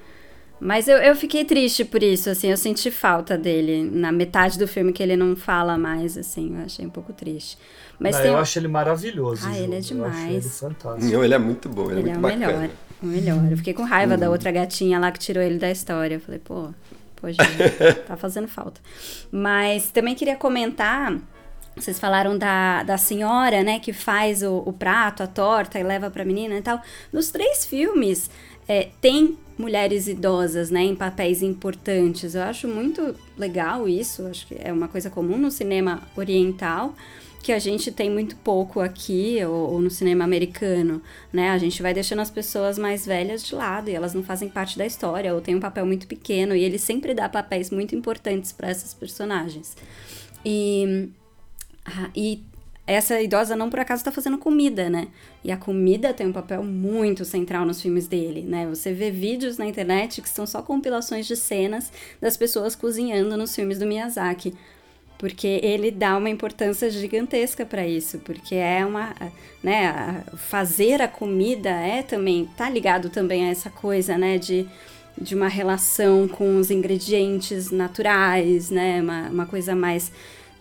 Mas eu, eu fiquei triste por isso, assim, eu senti falta dele na metade do filme que ele não fala mais, assim, eu achei um pouco triste. Mas não, tem... Eu acho ele maravilhoso. Ah, ele é demais. Eu ele fantástico. Não, ele é muito bom, ele, é ele é, muito é o bacana. melhor, o melhor. Eu fiquei com raiva da uhum. outra gatinha lá que tirou ele da história. Eu falei, pô, pô, gente, tá fazendo falta. Mas também queria comentar vocês falaram da, da senhora, né, que faz o, o prato, a torta e leva pra menina e tal. Nos três filmes, é, tem mulheres idosas, né, em papéis importantes. Eu acho muito legal isso, acho que é uma coisa comum no cinema oriental, que a gente tem muito pouco aqui, ou, ou, no cinema americano, né? A gente vai deixando as pessoas mais velhas de lado e elas não fazem parte da história, ou tem um papel muito pequeno, e ele sempre dá papéis muito importantes para essas personagens. E, ah, e essa idosa não por acaso está fazendo comida, né? E a comida tem um papel muito central nos filmes dele, né? Você vê vídeos na internet que são só compilações de cenas das pessoas cozinhando nos filmes do Miyazaki. porque ele dá uma importância gigantesca para isso, porque é uma, né, fazer a comida é também tá ligado também a essa coisa, né, de de uma relação com os ingredientes naturais, né, uma, uma coisa mais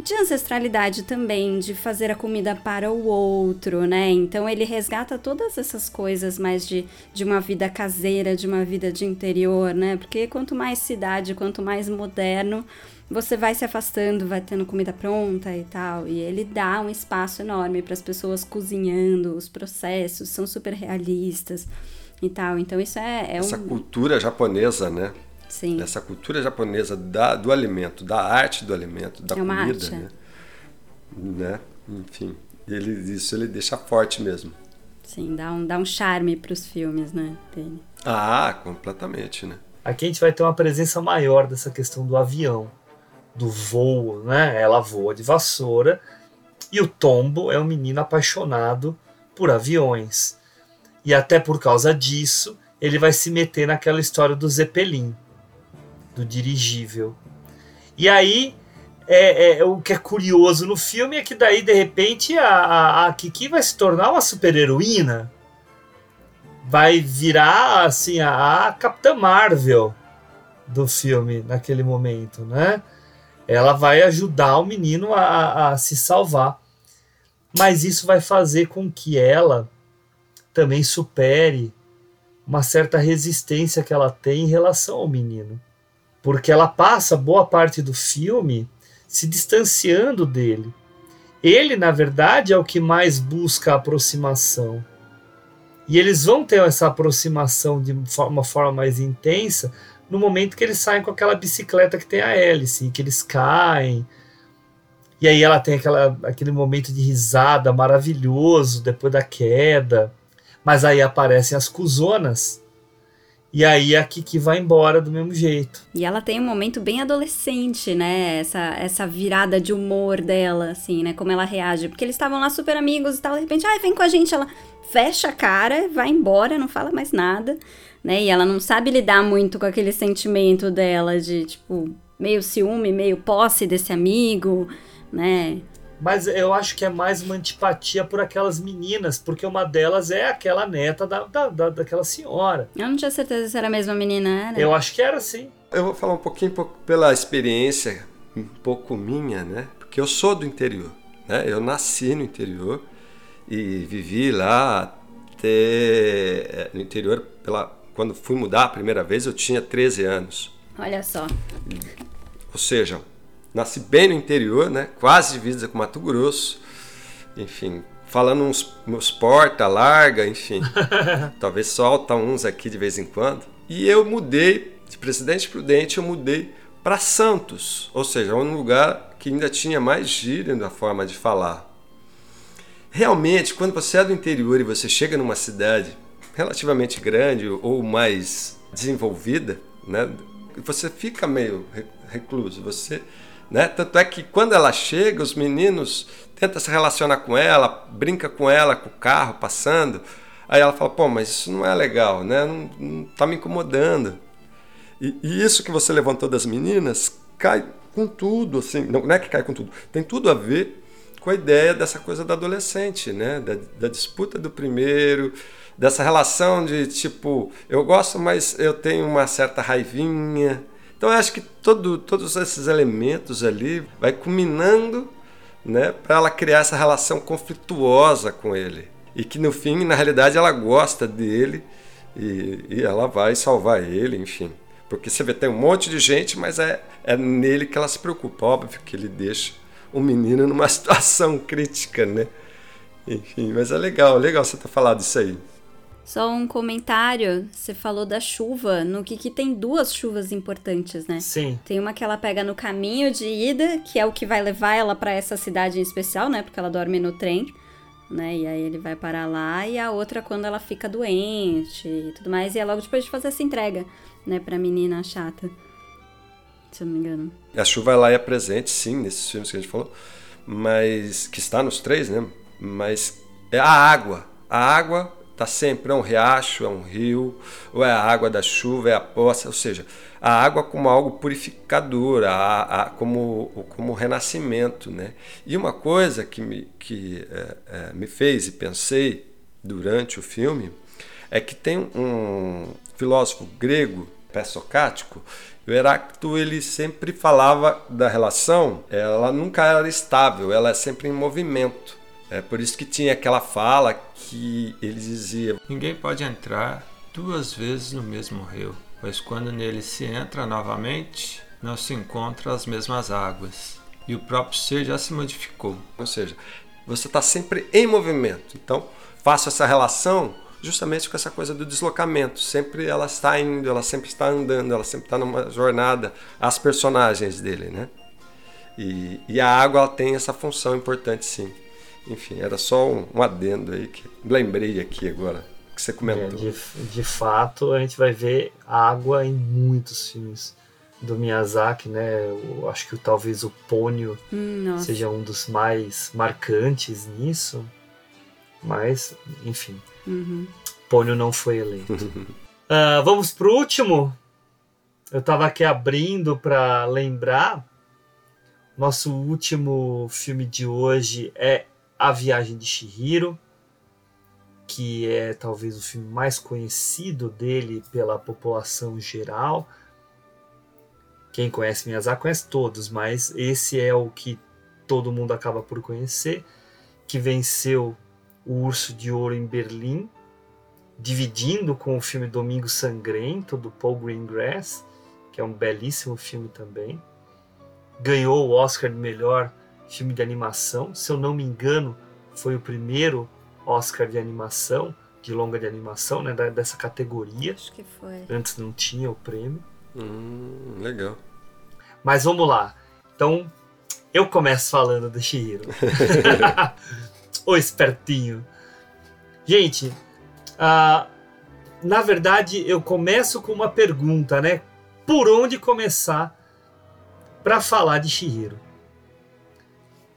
de ancestralidade também, de fazer a comida para o outro, né? Então ele resgata todas essas coisas mais de, de uma vida caseira, de uma vida de interior, né? Porque quanto mais cidade, quanto mais moderno, você vai se afastando, vai tendo comida pronta e tal. E ele dá um espaço enorme para as pessoas cozinhando, os processos são super realistas e tal. Então isso é, é Essa um. cultura japonesa, né? Sim. Essa cultura japonesa da, do alimento, da arte do alimento, da É uma comida, arte, é. né? né? Enfim, ele, isso ele deixa forte mesmo. Sim, dá um, dá um charme pros filmes, né? Dele. Ah, completamente, né? Aqui a gente vai ter uma presença maior dessa questão do avião, do voo, né? Ela voa de vassoura e o Tombo é um menino apaixonado por aviões. E até por causa disso, ele vai se meter naquela história do Zeppelin, do dirigível. E aí, é, é, o que é curioso no filme é que daí, de repente, a, a, a Kiki vai se tornar uma super-heroína. Vai virar, assim, a, a Capitã Marvel do filme naquele momento, né? Ela vai ajudar o menino a, a- a se salvar. Mas isso vai fazer com que ela também supere uma certa resistência que ela tem em relação ao menino. Porque ela passa boa parte do filme se distanciando dele. Ele, na verdade, é o que mais busca a aproximação. E eles vão ter essa aproximação de uma forma mais intensa no momento que eles saem com aquela bicicleta que tem a hélice, e que eles caem. E aí ela tem aquela, aquele momento de risada maravilhoso depois da queda. Mas aí aparecem as cuzonas. E aí a Kiki vai embora do mesmo jeito. E ela tem um momento bem adolescente, né? Essa, essa virada de humor dela, assim, né? Como ela reage. Porque eles estavam lá super amigos e tal, de repente, ai, vem com a gente. Ela fecha a cara, vai embora, não fala mais nada, né? E ela não sabe lidar muito com aquele sentimento dela de, tipo, meio ciúme, meio posse desse amigo, né? Mas eu acho que é mais uma antipatia por aquelas meninas, porque uma delas é aquela neta da, da, da- daquela senhora. Eu não tinha certeza se era a mesma menina, era? Eu acho que era assim. Eu vou falar um pouquinho po- pela experiência um pouco minha, né? Porque eu sou do interior, né? Eu nasci no interior e vivi lá até eh, no interior pela quando fui mudar a primeira vez eu tinha 13 anos. Olha só. Ou seja, nasci bem no interior, né? Quase divisa com Mato Grosso. Enfim, falando uns, uns porta larga, enfim. Talvez solta uns aqui de vez em quando. E eu mudei de Presidente Prudente, eu mudei para Santos, ou seja, um lugar que ainda tinha mais gíria na forma de falar. Realmente, quando você é do interior e você chega numa cidade relativamente grande ou mais desenvolvida, né, você fica meio re- recluso. Você, né, tanto é que quando ela chega, os meninos tentam se relacionar com ela, brinca com ela, com o carro passando. Aí ela fala: pô, mas isso não é legal, né? Não, não tá me incomodando. E, e isso que você levantou das meninas cai com tudo, assim, não, não é que cai com tudo, tem tudo a ver com a ideia dessa coisa da adolescente, né? Da, da disputa do primeiro, dessa relação de tipo, eu gosto, mas eu tenho uma certa raivinha. Então eu acho que todo, todos esses elementos ali vai culminando né, para ela criar essa relação conflituosa com ele. E que no fim, na realidade, ela gosta dele e, e ela vai salvar ele, enfim. Porque você vê, tem um monte de gente, mas é, é nele que ela se preocupa. Óbvio que ele deixa o menino numa situação crítica, né? Enfim, mas é legal, legal você ter falado isso aí. Só um comentário, você falou da chuva, no que tem duas chuvas importantes, né? Sim. Tem uma que ela pega no caminho de ida, que é o que vai levar ela para essa cidade em especial, né? Porque ela dorme no trem, né? E aí ele vai parar lá, e a outra quando ela fica doente e tudo mais, e é logo depois de fazer essa entrega, né, pra menina chata. Se eu não me engano. A chuva ela é presente, sim, nesses filmes que a gente falou, mas que está nos três, né? Mas é a água. A água Tá sempre é um riacho, é um rio, ou é a água da chuva, é a poça, ou seja, a água como algo purificador, a, a, como, como renascimento. Né? E uma coisa que, me, que é, é, me fez e pensei durante o filme é que tem um filósofo grego, pré-socrático, o Heráclito ele sempre falava da relação, ela nunca era estável, ela é sempre em movimento. É por isso que tinha aquela fala que ele dizia: Ninguém pode entrar duas vezes no mesmo rio, pois quando nele se entra novamente, não se encontram as mesmas águas. E o próprio ser já se modificou. Ou seja, você está sempre em movimento. Então, faço essa relação justamente com essa coisa do deslocamento. Sempre ela está indo, ela sempre está andando, ela sempre está numa jornada. As personagens dele, né? E, e a água tem essa função importante, sim. Enfim, era só um, um adendo aí que lembrei aqui agora que você comentou. É, de, de fato, a gente vai ver água em muitos filmes do Miyazaki, né? Eu acho que talvez o Pônio hum, seja um dos mais marcantes nisso. Mas, enfim. Uhum. Pônio não foi eleito. uh, vamos pro último. Eu tava aqui abrindo para lembrar. Nosso último filme de hoje é a Viagem de Shihiro, que é talvez o filme mais conhecido dele pela população geral. Quem conhece Miyazaki conhece todos, mas esse é o que todo mundo acaba por conhecer, que venceu o Urso de Ouro em Berlim, dividindo com o filme Domingo Sangrento do Paul Greengrass, que é um belíssimo filme também. Ganhou o Oscar de melhor filme de animação. Se eu não me engano, foi o primeiro Oscar de animação, de longa de animação, né, dessa categoria. Acho que foi. Antes não tinha o prêmio. Hum, legal. Mas vamos lá. Então, eu começo falando do Shihiro. o espertinho. Gente, uh, na verdade, eu começo com uma pergunta, né? Por onde começar para falar de Shihiro?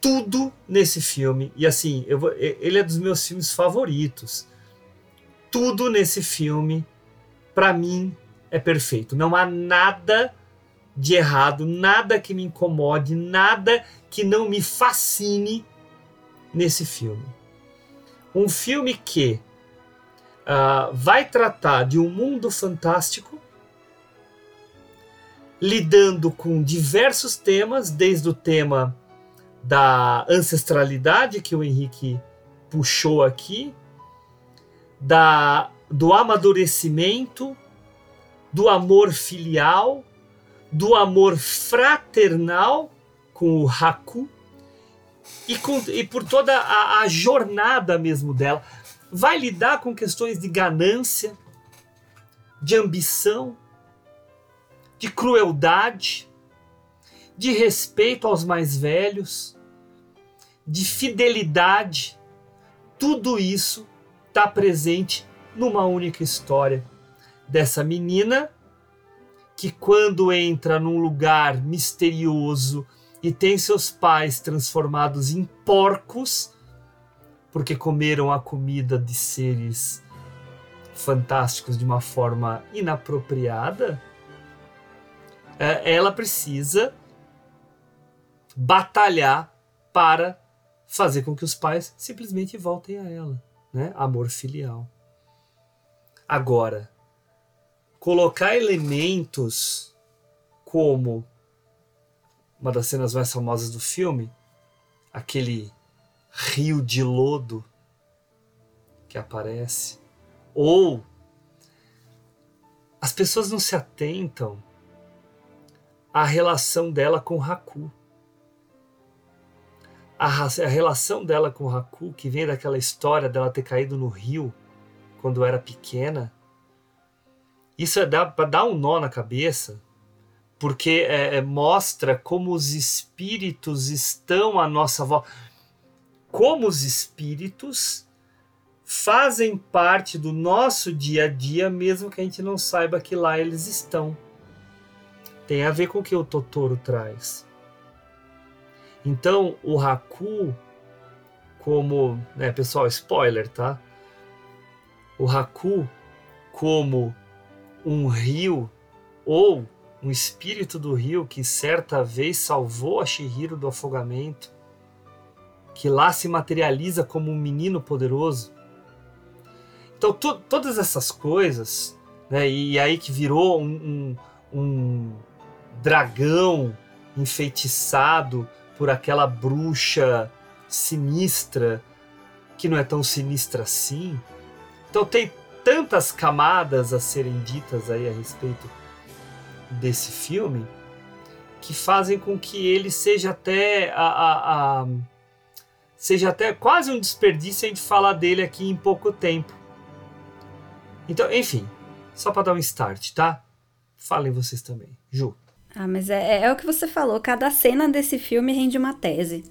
Tudo nesse filme. E assim, vou, ele é dos meus filmes favoritos. Tudo nesse filme, para mim, é perfeito. Não há nada de errado, nada que me incomode, nada que não me fascine nesse filme. Um filme que uh, vai tratar de um mundo fantástico, lidando com diversos temas, desde o tema da ancestralidade que o Henrique puxou aqui, da do amadurecimento, do amor filial, do amor fraternal com o Haku e, com, e por toda a, a jornada mesmo dela. Vai lidar com questões de ganância, de ambição, de crueldade, de respeito aos mais velhos, de fidelidade. Tudo isso está presente numa única história dessa menina que, quando entra num lugar misterioso e tem seus pais transformados em porcos, porque comeram a comida de seres fantásticos de uma forma inapropriada, é, ela precisa batalhar para fazer com que os pais simplesmente voltem a ela, né? Amor filial. Agora, colocar elementos como uma das cenas mais famosas do filme, aquele rio de lodo que aparece, ou as pessoas não se atentam à relação dela com Haku a, a relação dela com o Haku, que vem daquela história dela ter caído no rio quando era pequena, isso é para dar um nó na cabeça, porque é, é, mostra como os espíritos estão à nossa volta. Como os espíritos fazem parte do nosso dia a dia, mesmo que a gente não saiba que lá eles estão. Tem a ver com o que o Totoro traz. Então, o Haku, como, né, pessoal, spoiler, tá? o Haku como um rio ou um espírito do rio que certa vez salvou a Shihiro do afogamento, que lá se materializa como um menino poderoso. Então, todas essas coisas, né, e aí que virou um, um, um dragão enfeitiçado por aquela bruxa sinistra, que não é tão sinistra assim. Então, tem tantas camadas a serem ditas aí a respeito desse filme que fazem com que ele seja até a, a, a seja até quase um desperdício a gente falar dele aqui em pouco tempo. Então, enfim, só para dar um start, tá? Falem vocês também. Ju. Ah, mas é, é, é o que você falou, cada cena desse filme rende uma tese.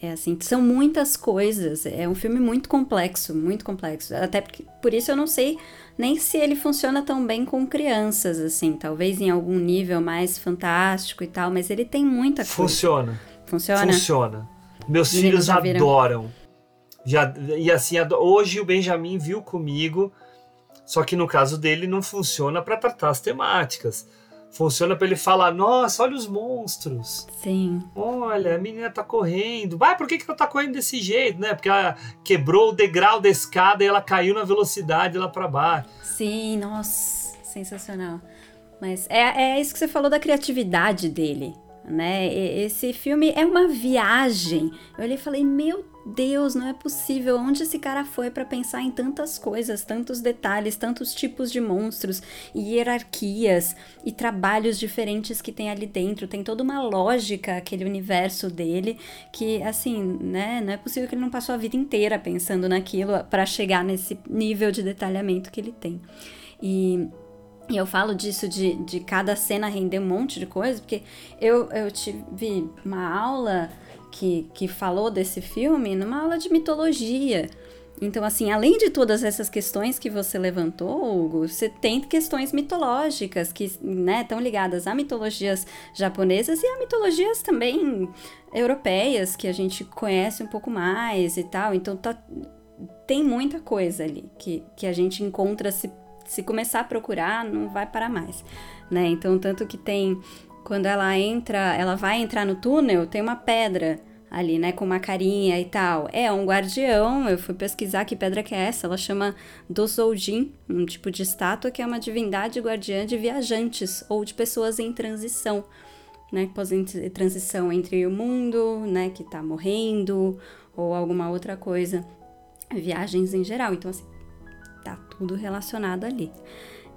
É assim, são muitas coisas. É um filme muito complexo, muito complexo. Até porque, por isso eu não sei nem se ele funciona tão bem com crianças, assim. Talvez em algum nível mais fantástico e tal, mas ele tem muita coisa. Funciona. Funciona? Funciona. Meus filhos já adoram. Já, e assim, hoje o Benjamin viu comigo, só que no caso dele não funciona para tratar as temáticas Funciona para ele falar: Nossa, olha os monstros. Sim. Olha, a menina tá correndo. Vai, por que, que ela tá correndo desse jeito, né? Porque ela quebrou o degrau da escada e ela caiu na velocidade lá para baixo. Sim, nossa, sensacional. Mas é, é isso que você falou da criatividade dele, né? Esse filme é uma viagem. Eu olhei e falei: Meu Deus, não é possível. Onde esse cara foi para pensar em tantas coisas, tantos detalhes, tantos tipos de monstros e hierarquias e trabalhos diferentes que tem ali dentro? Tem toda uma lógica aquele universo dele que, assim, né? Não é possível que ele não passou a vida inteira pensando naquilo para chegar nesse nível de detalhamento que ele tem. E e eu falo disso de, de cada cena render um monte de coisa, porque eu, eu tive uma aula que, que falou desse filme numa aula de mitologia. Então, assim, além de todas essas questões que você levantou, Hugo, você tem questões mitológicas que né, estão ligadas a mitologias japonesas e a mitologias também europeias, que a gente conhece um pouco mais e tal. Então, tá, tem muita coisa ali que, que a gente encontra se, se começar a procurar, não vai parar mais. Né? Então, tanto que tem quando ela entra, ela vai entrar no túnel, tem uma pedra ali, né, com uma carinha e tal. É um guardião, eu fui pesquisar que pedra que é essa, ela chama Dosoujin, um tipo de estátua que é uma divindade guardiã de viajantes ou de pessoas em transição, né, transição entre o mundo, né, que tá morrendo ou alguma outra coisa. Viagens em geral, então assim, tá tudo relacionado ali.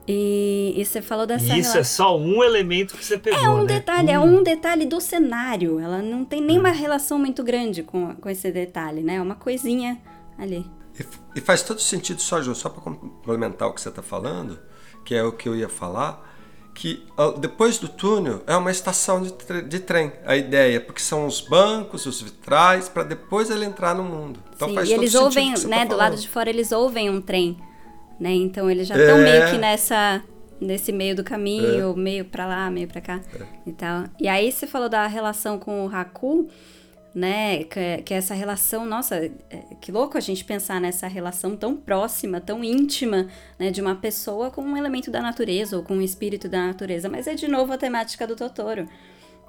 E, e, você falou dessa. E isso é só um elemento que você pegou. É um né? detalhe, é um detalhe do cenário. Ela não tem nenhuma é. relação muito grande com, com esse detalhe, né? É uma coisinha ali. E, e faz todo sentido, só, Ju, só para complementar o que você está falando, que é o que eu ia falar, que depois do túnel é uma estação de, de trem, a ideia, porque são os bancos, os vitrais, para depois ele entrar no mundo. Então Sim, faz e eles ouvem, né? Tá do lado de fora eles ouvem um trem né? Então eles já estão é. meio que nessa nesse meio do caminho, é. meio para lá, meio para cá é. e tal. E aí você falou da relação com o Haku, né? Que, que essa relação, nossa, é, que louco a gente pensar nessa relação tão próxima, tão íntima, né? De uma pessoa com um elemento da natureza ou com um espírito da natureza. Mas é de novo a temática do Totoro.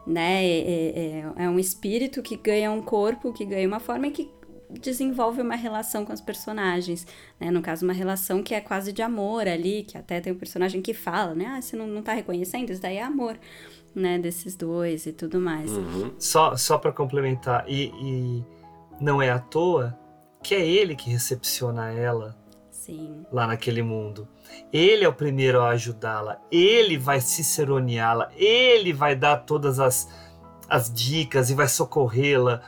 Né? É, é, é um espírito que ganha um corpo, que ganha uma forma e que desenvolve uma relação com os personagens, né? No caso, uma relação que é quase de amor ali, que até tem um personagem que fala, né? Ah, você não, não tá reconhecendo? Isso daí é amor, né? Desses dois e tudo mais. Uhum. Só, só para complementar, e, e não é à toa que é ele que recepciona ela Sim. lá naquele mundo. Ele é o primeiro a ajudá-la, ele vai ciceroneá-la, ele vai dar todas as, as dicas e vai socorrê-la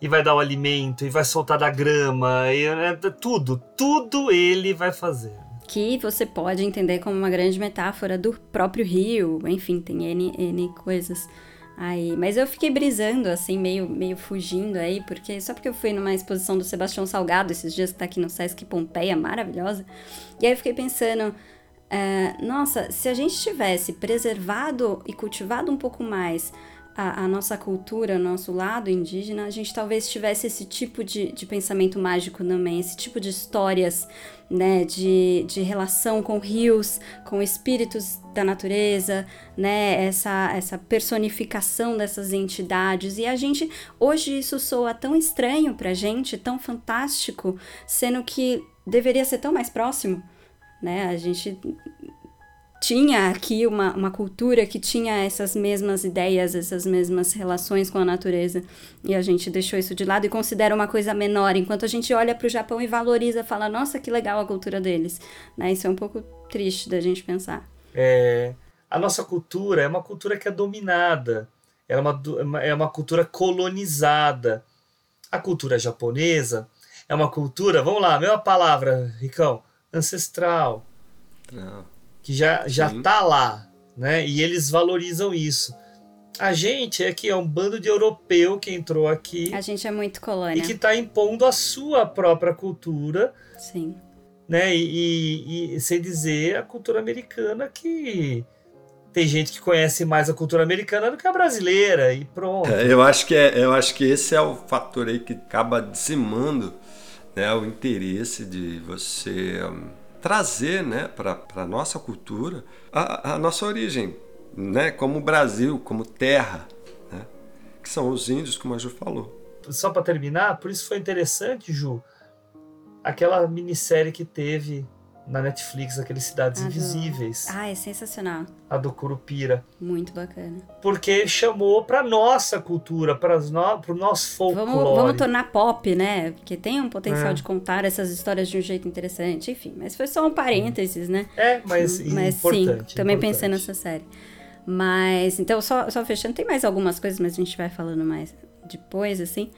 e vai dar o alimento, e vai soltar da grama, e é, tudo, tudo ele vai fazer. Que você pode entender como uma grande metáfora do próprio rio, enfim, tem N, N coisas aí. Mas eu fiquei brisando, assim, meio, meio fugindo aí, porque só porque eu fui numa exposição do Sebastião Salgado esses dias que tá aqui no Sesc Pompeia, maravilhosa, e aí eu fiquei pensando. Uh, nossa, se a gente tivesse preservado e cultivado um pouco mais a, a, nossa cultura, o nosso lado indígena, a gente talvez tivesse esse tipo de, de pensamento mágico também, esse tipo de histórias, né, de, de relação com rios, com espíritos da natureza, né, essa, essa personificação dessas entidades. E a gente, hoje isso soa tão estranho pra gente, tão fantástico, sendo que deveria ser tão mais próximo, né, a gente tinha aqui uma, uma cultura que tinha essas mesmas ideias, essas mesmas relações com a natureza. E a gente deixou isso de lado e considera uma coisa menor, enquanto a gente olha para o Japão e valoriza, fala, nossa, que legal a cultura deles. Né? Isso é um pouco triste da gente pensar. É, a nossa cultura é uma cultura que é dominada, é uma, é uma cultura colonizada. A cultura japonesa é uma cultura, vamos lá, mesma palavra, Ricão, ancestral. Não que já já tá lá, né? E eles valorizam isso. A gente é que é um bando de europeu que entrou aqui. A gente é muito colônia. E que está impondo a sua própria cultura. Sim. Né? E, e, e, sem dizer a cultura americana que tem gente que conhece mais a cultura americana do que a brasileira e pronto. É, eu acho que é, eu acho que esse é o fator aí que acaba dizimando né, o interesse de você um, trazer né, para a nossa cultura a, a, nossa origem, né, como Brasil, como terra, né, que são os índios, como a Ju falou. Só para terminar, por isso foi interessante, Ju, aquela minissérie que teve na Netflix, aqueles Cidades Invisíveis. Ah, é sensacional. A do Curupira. Muito bacana. Porque chamou pra nossa cultura, para no... pro nosso folclore. Vamos, vamos tornar pop, né? Porque tem um potencial é. de contar essas histórias de um jeito interessante. Enfim, mas foi só um parênteses, né? É, mas, mas importante. Sim, também importante. pensei nessa série. Mas, então, só, só fechando, tem mais algumas coisas, mas a gente vai falando mais depois, assim.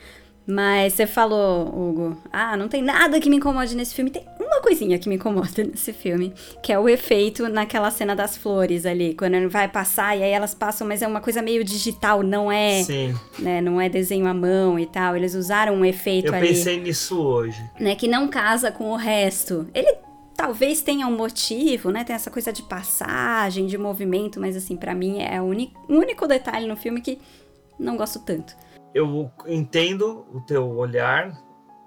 Mas você falou, Hugo, ah, não tem nada que me incomode nesse filme. Tem coisinha que me incomoda nesse filme, que é o efeito naquela cena das flores ali, quando ele vai passar e aí elas passam, mas é uma coisa meio digital, não é, Sim. né, não é desenho à mão e tal. Eles usaram um efeito Eu ali. Eu pensei nisso hoje. Né, que não casa com o resto. Ele talvez tenha um motivo, né? Tem essa coisa de passagem, de movimento, mas assim, para mim é o único detalhe no filme que não gosto tanto eu entendo o teu olhar,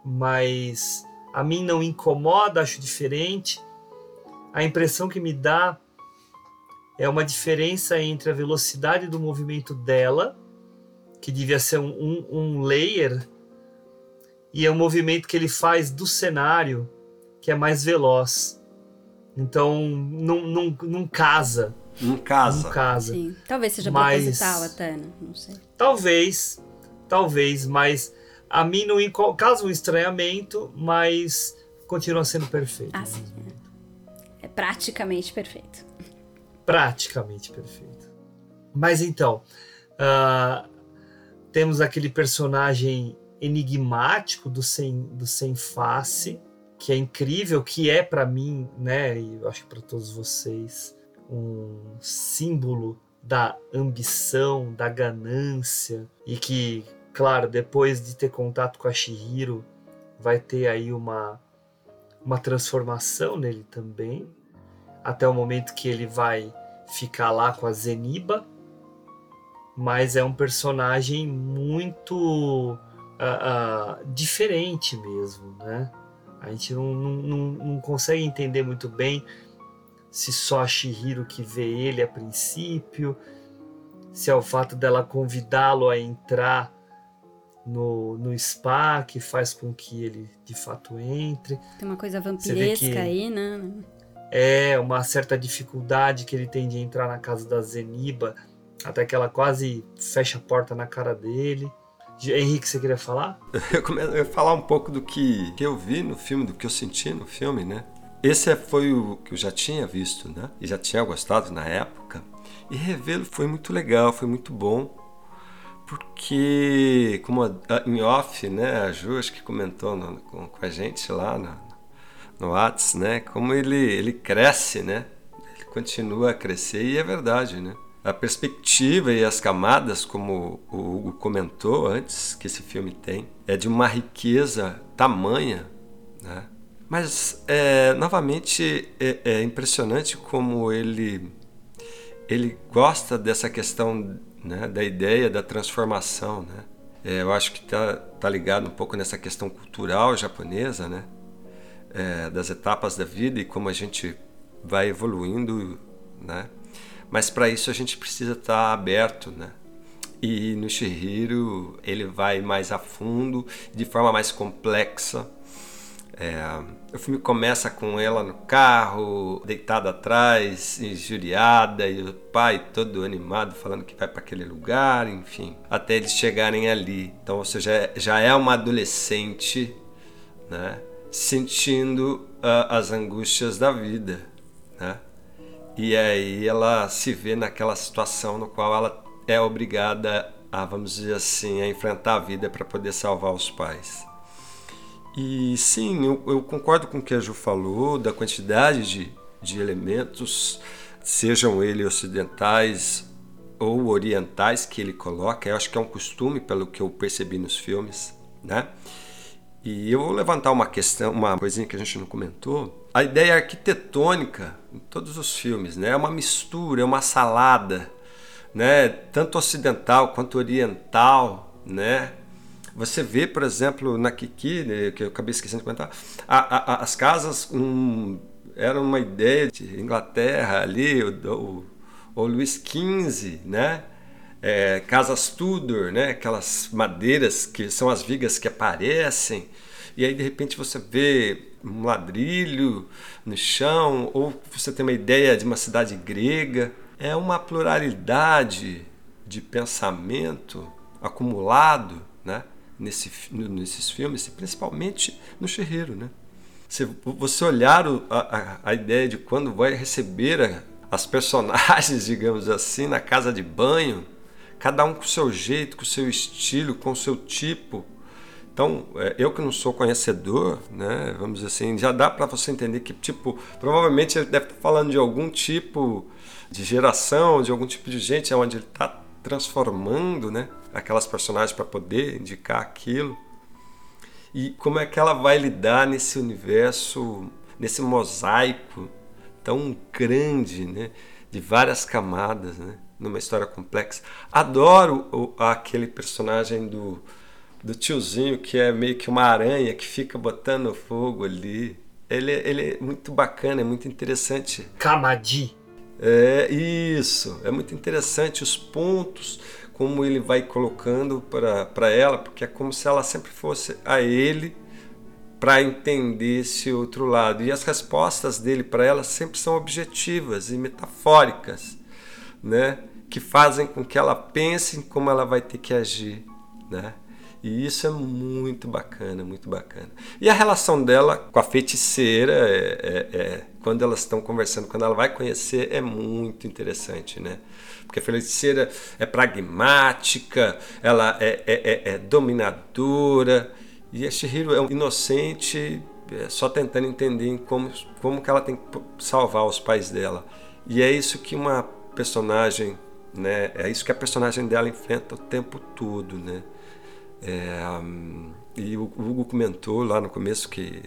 mas a mim não incomoda, acho diferente. A impressão que me dá é uma diferença entre a velocidade do movimento dela, que devia ser um, um, um layer, e é o movimento que ele faz do cenário, que é mais veloz. Então, não, não, não casa. Não casa. Não casa. Sim. Talvez seja Mas, proposital até, né? Não sei. Talvez talvez, mas a mim não causa um estranhamento, mas continua sendo perfeito. Ah, sim. É. é praticamente perfeito. Praticamente perfeito. Mas então, uh, temos aquele personagem enigmático do sem, do sem face, que é incrível, que é para mim, né, e eu acho que para todos vocês, um símbolo da ambição, da ganância e que claro, depois de ter contato com a Shihiro, vai ter aí uma, uma transformação nele também, até o momento que ele vai ficar lá com a Zeniba, mas é um personagem muito uh, uh, diferente mesmo, né? A gente não, não, não, consegue entender muito bem se só a Shihiro que vê ele a princípio, se é o fato dela convidá-lo a entrar no, no spa que faz com que ele de fato entre. Tem uma coisa vampiresca aí, né? É, uma certa dificuldade que ele tem de entrar na casa da Zeniba, até que ela quase fecha a porta na cara dele. Henrique, você queria falar? Eu, eu ia falar um pouco do que, que eu vi no filme, do que eu senti no filme, né? Esse foi o que eu já tinha visto, né? E já tinha gostado na época. E revê-lo foi muito legal, foi muito bom porque, como a, a, em off, né, a Ju acho que comentou no, com, com, a gente lá no, no Whats, né, como ele, ele cresce, né, ele continua a crescer e é verdade, né. A perspectiva e as camadas, como o Hugo comentou antes, que esse filme tem, é de uma riqueza tamanha, né. Mas, é, novamente, é, é impressionante como ele ele gosta dessa questão né, da ideia da transformação, né? É, eu acho que tá, tá ligado um pouco nessa questão cultural japonesa, né? É, das etapas da vida e como a gente vai evoluindo, né? Mas para isso a gente precisa estar tá aberto, né? E no Shihiro ele vai mais a fundo, de forma mais complexa, é, o filme começa com ela no carro, deitada atrás, injuriada, e o pai todo animado falando que vai para aquele lugar, enfim, até eles chegarem ali. Então, ou seja, já é uma adolescente, né, sentindo uh, as angústias da vida, né? E aí ela se vê naquela situação no qual ela é obrigada a, vamos dizer assim, a enfrentar a vida para poder salvar os pais. E sim, eu, eu, concordo com o que a Ju falou, da quantidade de, de elementos, sejam eles ocidentais ou orientais que ele coloca. Eu acho que é um costume, pelo que eu percebi nos filmes, né? E eu vou levantar uma questão, uma coisinha que a gente não comentou. A ideia arquitetônica em todos os filmes, né? É uma mistura, é uma salada, né? Tanto ocidental quanto oriental, né? Você vê, por exemplo, na Kiki, né, que eu acabei esquecendo de comentar, a, a, as casas um, eram uma ideia de Inglaterra ali, o, o, o Luís XV, né? É, casas Tudor, né? aquelas madeiras que são as vigas que aparecem, e aí de repente você vê um ladrilho no chão, ou você tem uma ideia de uma cidade grega. É uma pluralidade de pensamento acumulado, né? Nesse, nesses filmes, principalmente no Cherreiro, né? Se você olhar o, a, a, ideia de quando vai receber a, as personagens, digamos assim, na casa de banho, cada um com o seu jeito, com o seu estilo, com o seu tipo. Então, é, eu que não sou conhecedor, né, vamos dizer assim, já dá para você entender que, tipo, provavelmente ele deve estar falando de algum tipo de geração, de algum tipo de gente onde ele está transformando, né? aquelas personagens para poder indicar aquilo. E como é que ela vai lidar nesse universo, nesse mosaico tão grande, né? de várias camadas, né? numa história complexa. Adoro o, aquele personagem do, do tiozinho que é meio que uma aranha que fica botando fogo ali. Ele, ele é muito bacana, é muito interessante. Kamadi. É isso, é muito interessante os pontos como ele vai colocando para ela, porque é como se ela sempre fosse a ele para entender esse outro lado. E as respostas dele para ela sempre são objetivas e metafóricas, né? que fazem com que ela pense em como ela vai ter que agir. Né? E isso é muito bacana, muito bacana. E a relação dela com a feiticeira, é, é, é, quando elas estão conversando, quando ela vai conhecer, é muito interessante, né? Porque a feiticeira é pragmática, ela é, é, é, é dominadora, e a Shihiro é um inocente, é, só tentando entender como, como que ela tem que salvar os pais dela. E é isso que uma personagem, né? É isso que a personagem dela enfrenta o tempo todo, né? É, e o Hugo comentou lá no começo que.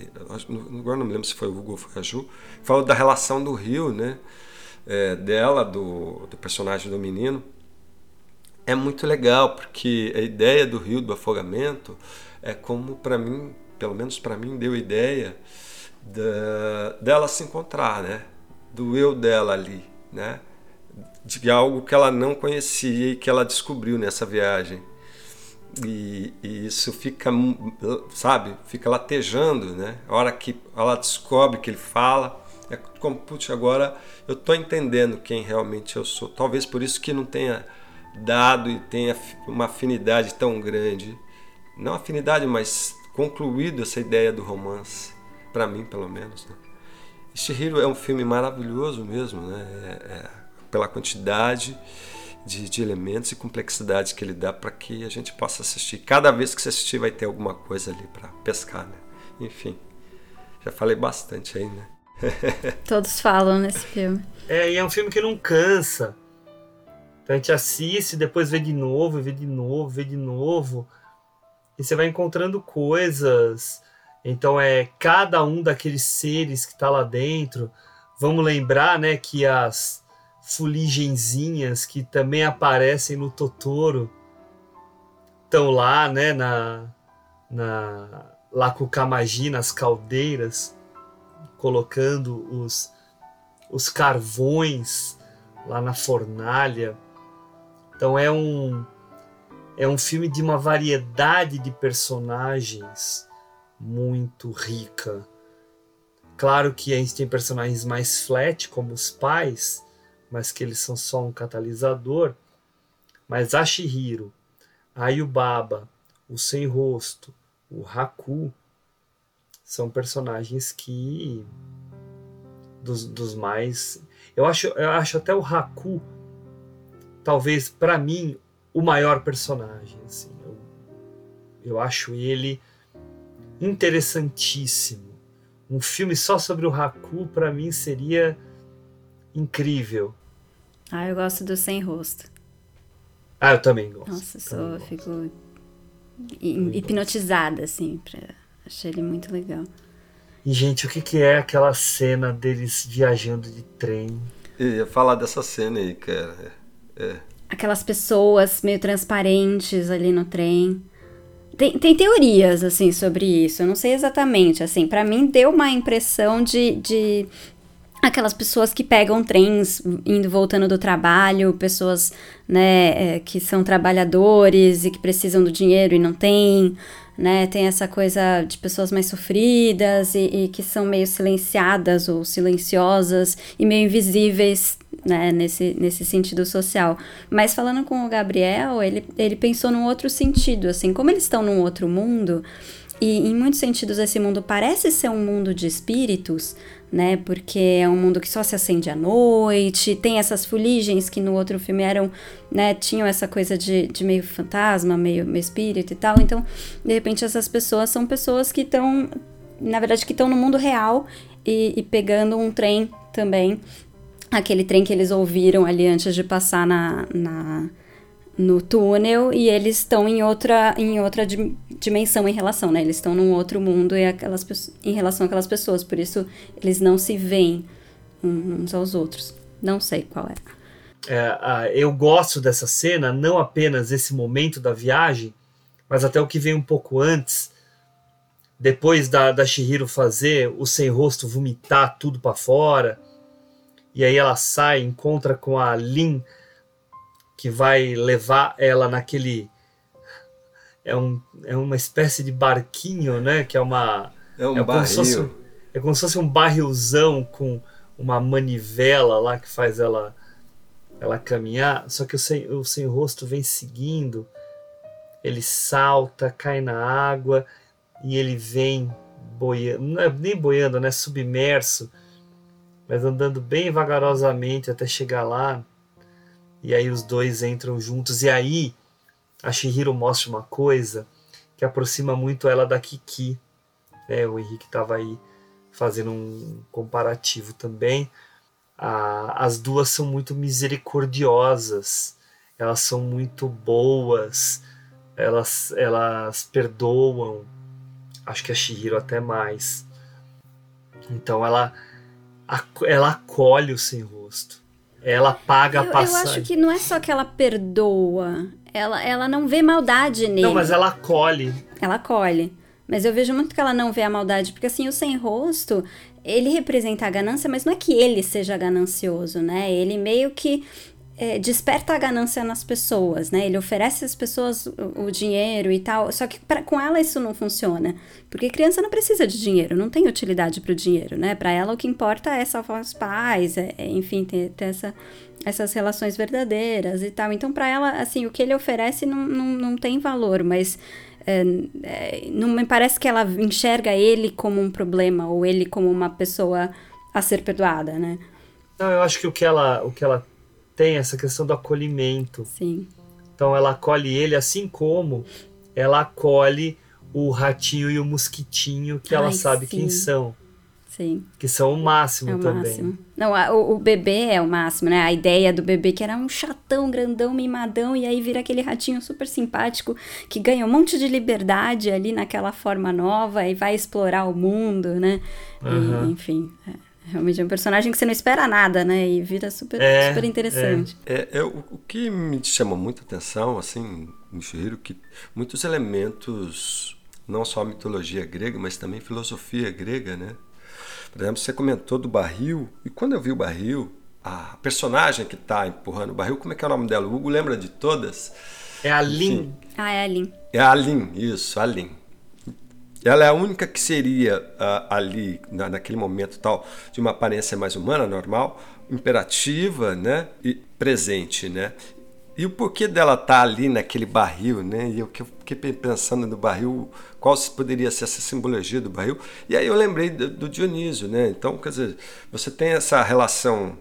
Agora não me lembro se foi o Hugo ou foi a Ju, falou da relação do Rio, né? É, dela, do, do personagem do menino. É muito legal, porque a ideia do rio do afogamento é como, para mim, pelo menos para mim, deu ideia da, dela se encontrar, né? Do eu dela ali, né? De algo que ela não conhecia e que ela descobriu nessa viagem. E, e, isso fica, sabe, fica latejando, né? A hora que ela descobre que ele fala, é como, putz, agora eu tô entendendo quem realmente eu sou. Talvez por isso que não tenha dado e tenha uma afinidade tão grande. Não afinidade, mas concluído essa ideia do romance, para mim, pelo menos. Né? Shihiro é um filme maravilhoso mesmo, né? É, é, pela quantidade de, de elementos e complexidade que ele dá para que a gente possa assistir. Cada vez que você assistir vai ter alguma coisa ali para pescar, né? Enfim, já falei bastante aí, né? Todos falam nesse filme. É, e é um filme que não cansa. Então a gente assiste, depois vê de novo, vê de novo, vê de novo. E você vai encontrando coisas. Então é cada um daqueles seres que está lá dentro. Vamos lembrar, né, que as fuligenzinhas que também aparecem no Totoro estão lá, né, na, na lá com o Kamaji nas caldeiras, colocando os, os carvões lá na fornalha. Então é um é um filme de uma variedade de personagens muito rica. Claro que a gente tem personagens mais flat, como os pais, mas que eles são só um catalisador. Mas a Shihiro, a Yubaba, o Sem Rosto, o Haku, são personagens que. dos, dos mais. Eu acho, eu acho até o Haku, talvez para mim, o maior personagem. Assim. Eu, eu acho ele interessantíssimo. Um filme só sobre o Haku, para mim, seria incrível. Ah, eu gosto do Sem Rosto. Ah, eu também gosto. Nossa, só fico hipnotizada, assim. Pra... Achei ele muito legal. E, gente, o que, que é aquela cena deles viajando de trem? Eu ia falar dessa cena aí, cara. É. Aquelas pessoas meio transparentes ali no trem. Tem, tem teorias, assim, sobre isso. Eu não sei exatamente, assim. para mim, deu uma impressão de, de aquelas pessoas que pegam trens indo voltando do trabalho, pessoas né, é, que são trabalhadores e que precisam do dinheiro e não têm, né? Tem essa coisa de pessoas mais sofridas e, e que são meio silenciadas ou silenciosas e meio invisíveis, né? Nesse, nesse sentido social. Mas falando com o Gabriel, ele, ele pensou num outro sentido, assim, como eles estão num outro mundo. E em muitos sentidos esse mundo parece ser um mundo de espíritos, né? Porque é um mundo que só se acende à noite, tem essas fuligens que no outro filme eram, né? Tinham essa coisa de, de meio fantasma, meio, meio espírito e tal. Então, de repente, essas pessoas são pessoas que estão, na verdade, que estão no mundo real e, e pegando um trem também. Aquele trem que eles ouviram ali antes de passar na, na no túnel e eles estão em outra em outra dimensão em relação, né? Eles estão num outro mundo e aquelas em relação àquelas pessoas, por isso eles não se veem uns aos outros. Não sei qual é. é eu gosto dessa cena, não apenas esse momento da viagem, mas até o que vem um pouco antes, depois da, da Shihiro fazer o sem rosto vomitar tudo para fora, e aí ela sai, encontra com a Lin, que vai levar ela naquele é, um, é uma espécie de barquinho, né? Que é uma. É um é barril. Como fosse, é como se fosse um barrilzão com uma manivela lá que faz ela ela caminhar. Só que o sem, o sem rosto vem seguindo. Ele salta, cai na água e ele vem boiando, não é nem boiando, né? Submerso, mas andando bem vagarosamente até chegar lá. E aí os dois entram juntos. E aí a Shihiro mostra uma coisa que aproxima muito ela da Kiki. Né? O Henrique estava aí fazendo um comparativo também. Ah, as duas são muito misericordiosas, elas são muito boas, elas, elas perdoam. Acho que a Shihiro até mais. Então ela, ela acolhe o sem rosto. Ela paga eu, a passagem. Eu acho que não é só que ela perdoa, ela, ela não vê maldade nele. Não, mas ela acolhe. Ela acolhe. Mas eu vejo muito que ela não vê a maldade, porque assim, o sem rosto, ele representa a ganância, mas não é que ele seja ganancioso, né? Ele meio que é, desperta a ganância nas pessoas, né? Ele oferece às pessoas o, o dinheiro e tal, só que pra, com ela isso não funciona, porque criança não precisa de dinheiro, não tem utilidade para o dinheiro, né? Para ela o que importa é salvar os pais, é, é, enfim, ter, ter essa, essas relações verdadeiras e tal. Então, para ela, assim, o que ele oferece não, não, não tem valor, mas é, é, não me parece que ela enxerga ele como um problema ou ele como uma pessoa a ser perdoada, né? Não, eu acho que o que ela, o que ela tem essa questão do acolhimento. Sim. Então ela acolhe ele assim como ela acolhe o ratinho e o mosquitinho que Ai, ela sabe sim. quem são. Sim. Que são o máximo é o também. Máximo. Não, a, o, o, bebê é o máximo, né? A ideia do bebê que era um chatão, grandão, mimadão, e aí vira aquele ratinho super simpático que ganha um monte de liberdade ali naquela forma nova e vai explorar o mundo, né? Uhum. E, enfim, Realmente é um personagem que você não espera nada, né? E vira super, É, super interessante. É, é, o, o que me chama muita atenção, assim, no Shihiro, que muitos elementos, não só a mitologia grega, mas também filosofia grega, né? Por exemplo, você comentou do barril, e quando eu vi o barril, a personagem que está empurrando o barril, como é que é o nome dela? O Hugo lembra de todas? É a Lin. Ah, é a Lin. É a Lin, isso, a Lin. Ela é a única que seria uh, ali, na, naquele momento tal, de uma aparência mais humana, normal, imperativa, né? E presente, né? E o porquê dela estar tá ali naquele barril, né? E eu fiquei pensando no barril, qual poderia ser essa simbologia do barril. E aí eu lembrei do, Dionísio, né? Então, quer dizer, você tem essa relação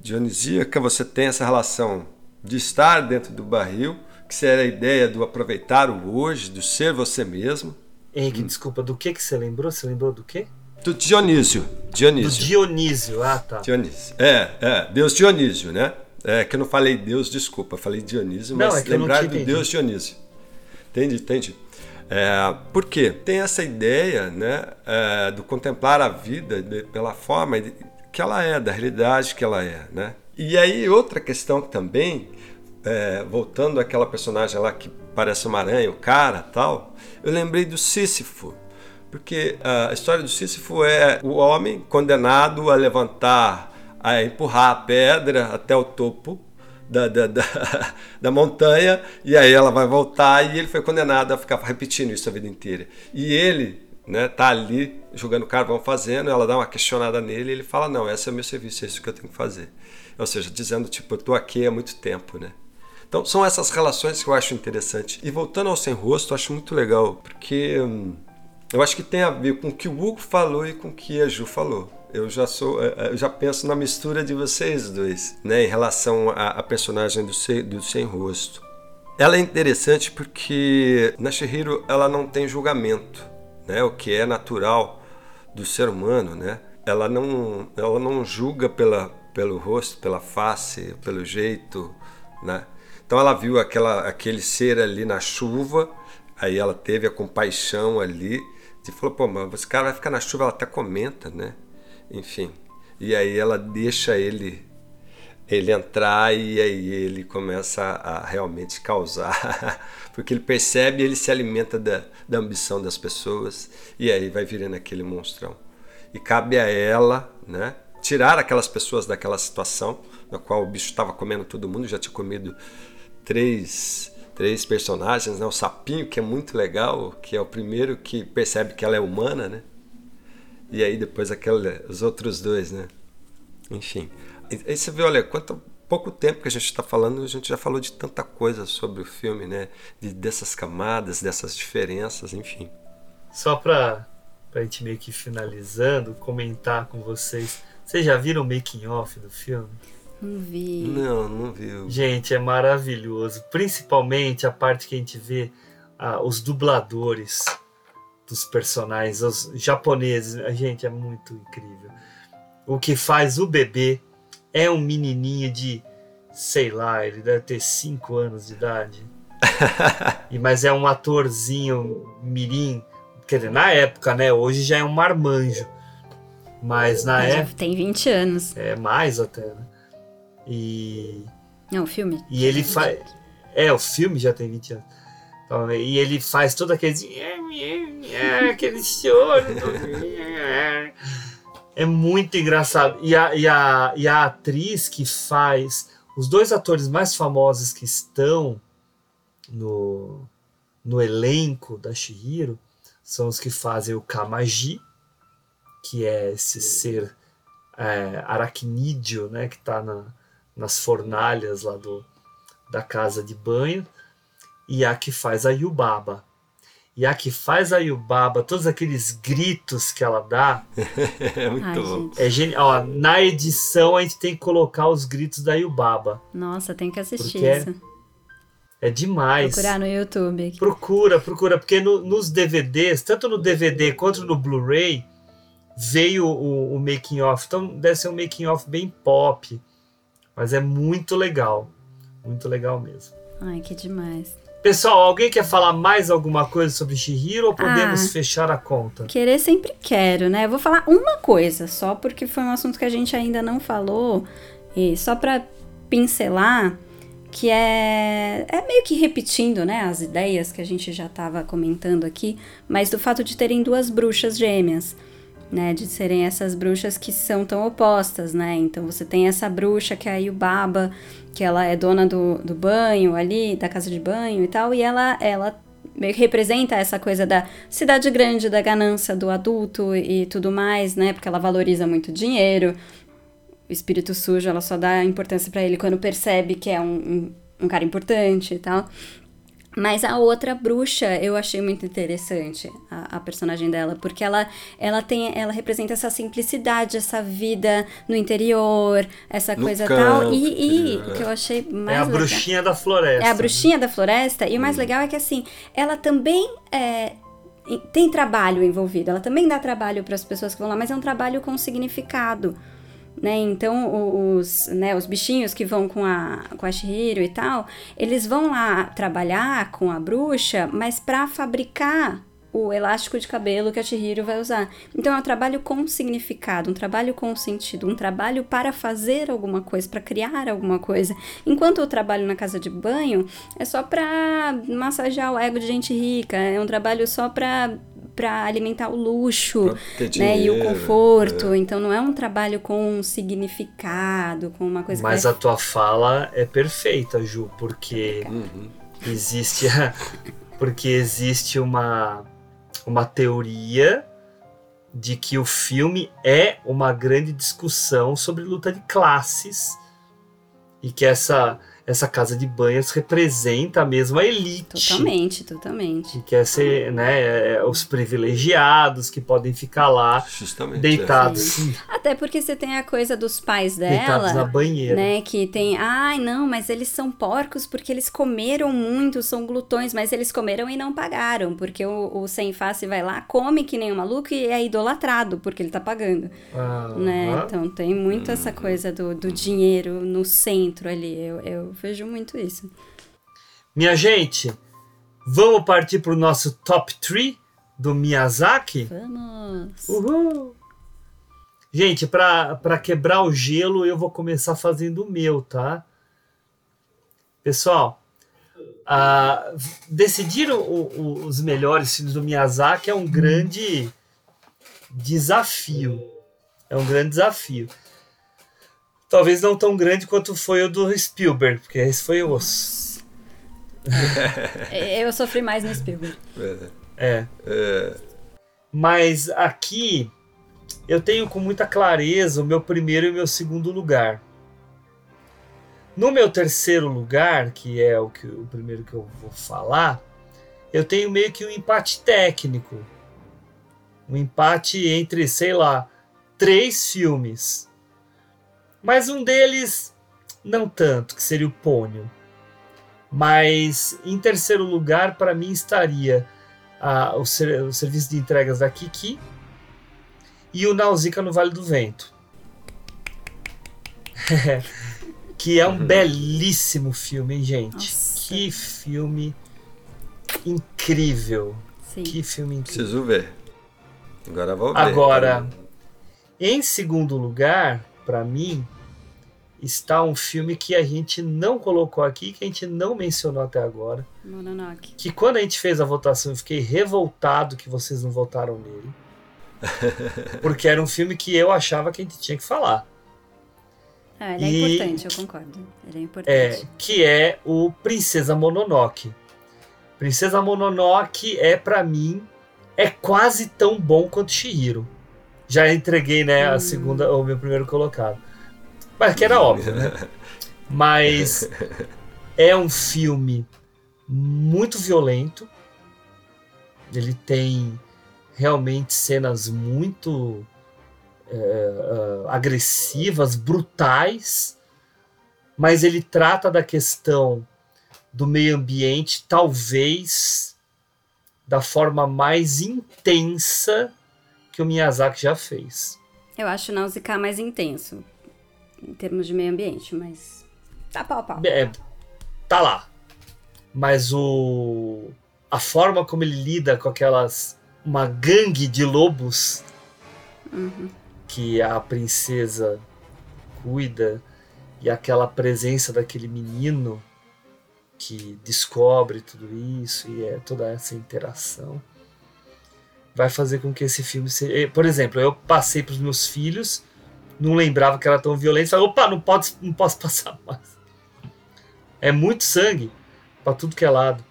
dionisíaca, você tem essa relação de estar dentro do barril, que seria a ideia do aproveitar o hoje, do ser você mesmo. Henrique, hum. desculpa, do que que você lembrou? Você lembrou do quê? Do Dionísio. Dionísio. Do Dionísio, ah tá. Dionísio. É, é, Deus Dionísio, né? É que eu não falei Deus, desculpa, falei Dionísio, mas não, é lembrar do Deus Dionísio. Entendi, entendi. É, por quê? Tem essa ideia né, é, do contemplar a vida de, pela forma que ela é, da realidade que ela é. Né? E aí, outra questão também, é, voltando àquela personagem lá que parece uma aranha, o cara tal, eu lembrei do Sísifo. Porque a história do Sísifo é o homem condenado a levantar, a empurrar a pedra até o topo da, da, da, da, montanha, e aí ela vai voltar, e ele foi condenado a ficar repetindo isso a vida inteira. E ele né, tá ali jogando carvão fazendo, ela dá uma questionada nele, e ele fala: Não, esse é o meu serviço, é isso que eu tenho que fazer. Ou seja, dizendo, tipo, eu tô aqui há muito tempo, né? Então são essas relações que eu acho interessante. E voltando ao sem rosto, eu acho muito legal, porque hum, eu acho que tem a ver com o que o Hugo falou e com o que a Ju falou. Eu já sou, é, é, eu já penso na mistura de vocês dois, né, em relação à, personagem do sem, do sem rosto. Ela é interessante porque na Shihiro ela não tem julgamento, né, o que é natural do ser humano, né? Ela não, ela não julga pela, pelo rosto, pela face, pelo jeito, né? Então ela viu aquela, aquele ser ali na chuva, aí ela teve a compaixão ali, e falou, pô, mas esse cara vai ficar na chuva, ela até comenta, né? enfim. E aí ela deixa ele ele entrar e aí ele começa a, realmente causar, porque ele percebe, ele se alimenta da, da ambição das pessoas e aí vai virando aquele monstrão. E cabe a ela, né, tirar aquelas pessoas daquela situação na qual o bicho estava comendo todo mundo, já tinha comido três três personagens, né? O sapinho que é muito legal, que é o primeiro que percebe que ela é humana, né? E aí depois aquele, os outros dois, né? Enfim. Aí você vê, olha, quanto pouco tempo que a gente está falando, a gente já falou de tanta coisa sobre o filme, né? De, dessas camadas, dessas diferenças, enfim. Só para a gente meio que finalizando, comentar com vocês. Vocês já viram o making off do filme? Não vi. Não, não vi. Gente, é maravilhoso. Principalmente a parte que a gente vê ah, os dubladores dos personagens, os japoneses. Gente, é muito incrível. O que faz o bebê é um menininho de, sei lá, ele deve ter 5 anos de idade. e Mas é um atorzinho mirim. Quer dizer, na época, né? Hoje já é um marmanjo. Mas na época. Tem 20 anos. É mais até, né? E. Não, o filme. E ele faz. É, o filme já tem 20 anos. Então, e ele faz todo aquele. aquele choro. é muito engraçado. E a, e, a, e a atriz que faz. Os dois atores mais famosos que estão no, no elenco da Shihiro são os que fazem o Kamaji, que é esse ser é, aracnídeo né, que está na, nas fornalhas lá do, da casa de banho e a que faz a Yubaba. E a que faz a Yubaba, todos aqueles gritos que ela dá. é muito Ai, bom. É genial. na edição a gente tem que colocar os gritos da Yubaba. Nossa, tem que assistir isso. É, é demais. Procurar no YouTube. Aqui. Procura, procura, porque no, nos DVDs, tanto no DVD quanto no Blu-ray, veio o, o making off. Então deve ser um making off bem pop, mas é muito legal, muito legal mesmo. Ai, que demais. Pessoal, alguém quer falar mais alguma coisa sobre Shihiro ou podemos Ah. fechar a conta? Querer sempre quero, né? Eu vou falar uma coisa só, porque foi um assunto que a gente ainda não falou, e só pra pincelar, que é, é meio que repetindo, né, as ideias que a gente já tava comentando aqui, mas do fato de terem duas bruxas gêmeas, né, de serem essas bruxas que são tão opostas, né, então você tem essa bruxa que é a Yubaba, que ela é dona do, do banho ali, da casa de banho e tal, e ela, ela meio que representa essa coisa da cidade grande, da ganância do adulto e tudo mais, né? Porque ela valoriza muito dinheiro. O espírito sujo, ela só dá importância pra ele quando percebe que é um, um, um cara importante e tal. Mas a outra bruxa eu achei muito interessante, a, a personagem dela, porque ela, ela tem, ela representa essa simplicidade, essa vida no interior, essa No coisa campo, tal. E, e o que eu achei mais É a legal- bruxinha da floresta. é a bruxinha da floresta, e o Hum. mais legal é que assim, ela também é, em- tem trabalho envolvido, ela também dá trabalho para as pessoas que vão lá, mas é um trabalho com significado. Né? Então, os, né, os bichinhos que vão com a, com a Shihiro e tal, eles vão lá trabalhar com a bruxa, mas para fabricar o elástico de cabelo que a Chihiro vai usar. Então é um trabalho com significado, um trabalho com sentido, um trabalho para fazer alguma coisa, para criar alguma coisa. Enquanto o trabalho na casa de banho é só para massagear o ego de gente rica, é um trabalho só para para alimentar o luxo, né, e o conforto. é. Então não é um trabalho com um significado, com uma coisa Mas que a vai... tua fala é perfeita, Ju, porque Uhum. existe a- porque existe uma uma teoria de que o filme é uma grande discussão sobre luta de classes e que essa essa casa de banhos representa a mesma elite Totalmente, totalmente. que quer ser, né, é, os privilegiados que podem ficar lá Justamente. deitados, Até porque você tem a coisa dos pais deitados na dela, banheira. né? Que tem, ai, não, mas eles são porcos porque eles comeram muito, são glutões, mas eles comeram e não pagaram, porque o, o sem face vai lá, come que nem um maluco e é idolatrado porque ele tá pagando, Ah, né? Então tem muito essa coisa do, do dinheiro no centro ali, eu, eu vejo muito isso. Minha gente, vamos partir pro nosso top 3 do Miyazaki? Vamos! Uhul! Gente, pra quebrar o gelo, eu vou começar fazendo o meu, tá? Pessoal, decidir o- o- os melhores filmes do Miyazaki é um grande desafio. É um grande desafio. Talvez não tão grande quanto foi o do Spielberg, porque esse foi osso. Eu sofri mais no Spielberg. É. É, Mas aqui eu tenho com muita clareza o meu primeiro e o meu segundo lugar. No meu terceiro lugar, que é o, que, o primeiro que eu vou falar, eu tenho meio que um empate técnico. Um empate entre, sei lá, três filmes. Mas um deles, não tanto, que seria o Pônio. Mas em terceiro lugar, para mim, estaria a- o, ser- o serviço de entregas da Kiki e o Nausicaa no Vale do Vento. que é um belíssimo filme, hein, gente? Nossa. Que filme incrível. Sim. Que filme incrível. preciso ver. Agora vou ver. Agora, em segundo lugar, para mim, está um filme que a gente não colocou aqui, que a gente não mencionou até agora. Mononoke. Que quando a gente fez a votação, eu fiquei revoltado que vocês não votaram nele. Porque era um filme que eu achava que a gente tinha que falar. Ah, ele é E- importante, eu concordo. Ele é É, importante. que é o Princesa Mononoke. Princesa Mononoke é pra mim é quase tão bom quanto Shihiro. Já entreguei, né, a segunda, o meu primeiro colocado. Mas que era óbvio, né? Mas é um filme muito violento. Ele tem realmente cenas muito é, agressivas, brutais, mas ele trata da questão do meio ambiente, talvez da forma mais intensa que o Miyazaki já fez. Eu acho o Nausicaa mais intenso, em termos de meio ambiente, mas tá pau a pau. É, tá lá. mas o a forma como ele lida com aquelas uma gangue de lobos Uhum. que a princesa cuida e aquela presença daquele menino que descobre tudo isso e é toda essa interação vai fazer com que esse filme seja. Por exemplo, eu passei para os meus filhos, não lembrava que era tão violento, falei, opa, não, pode, não posso passar mais. É muito sangue para tudo que é lado.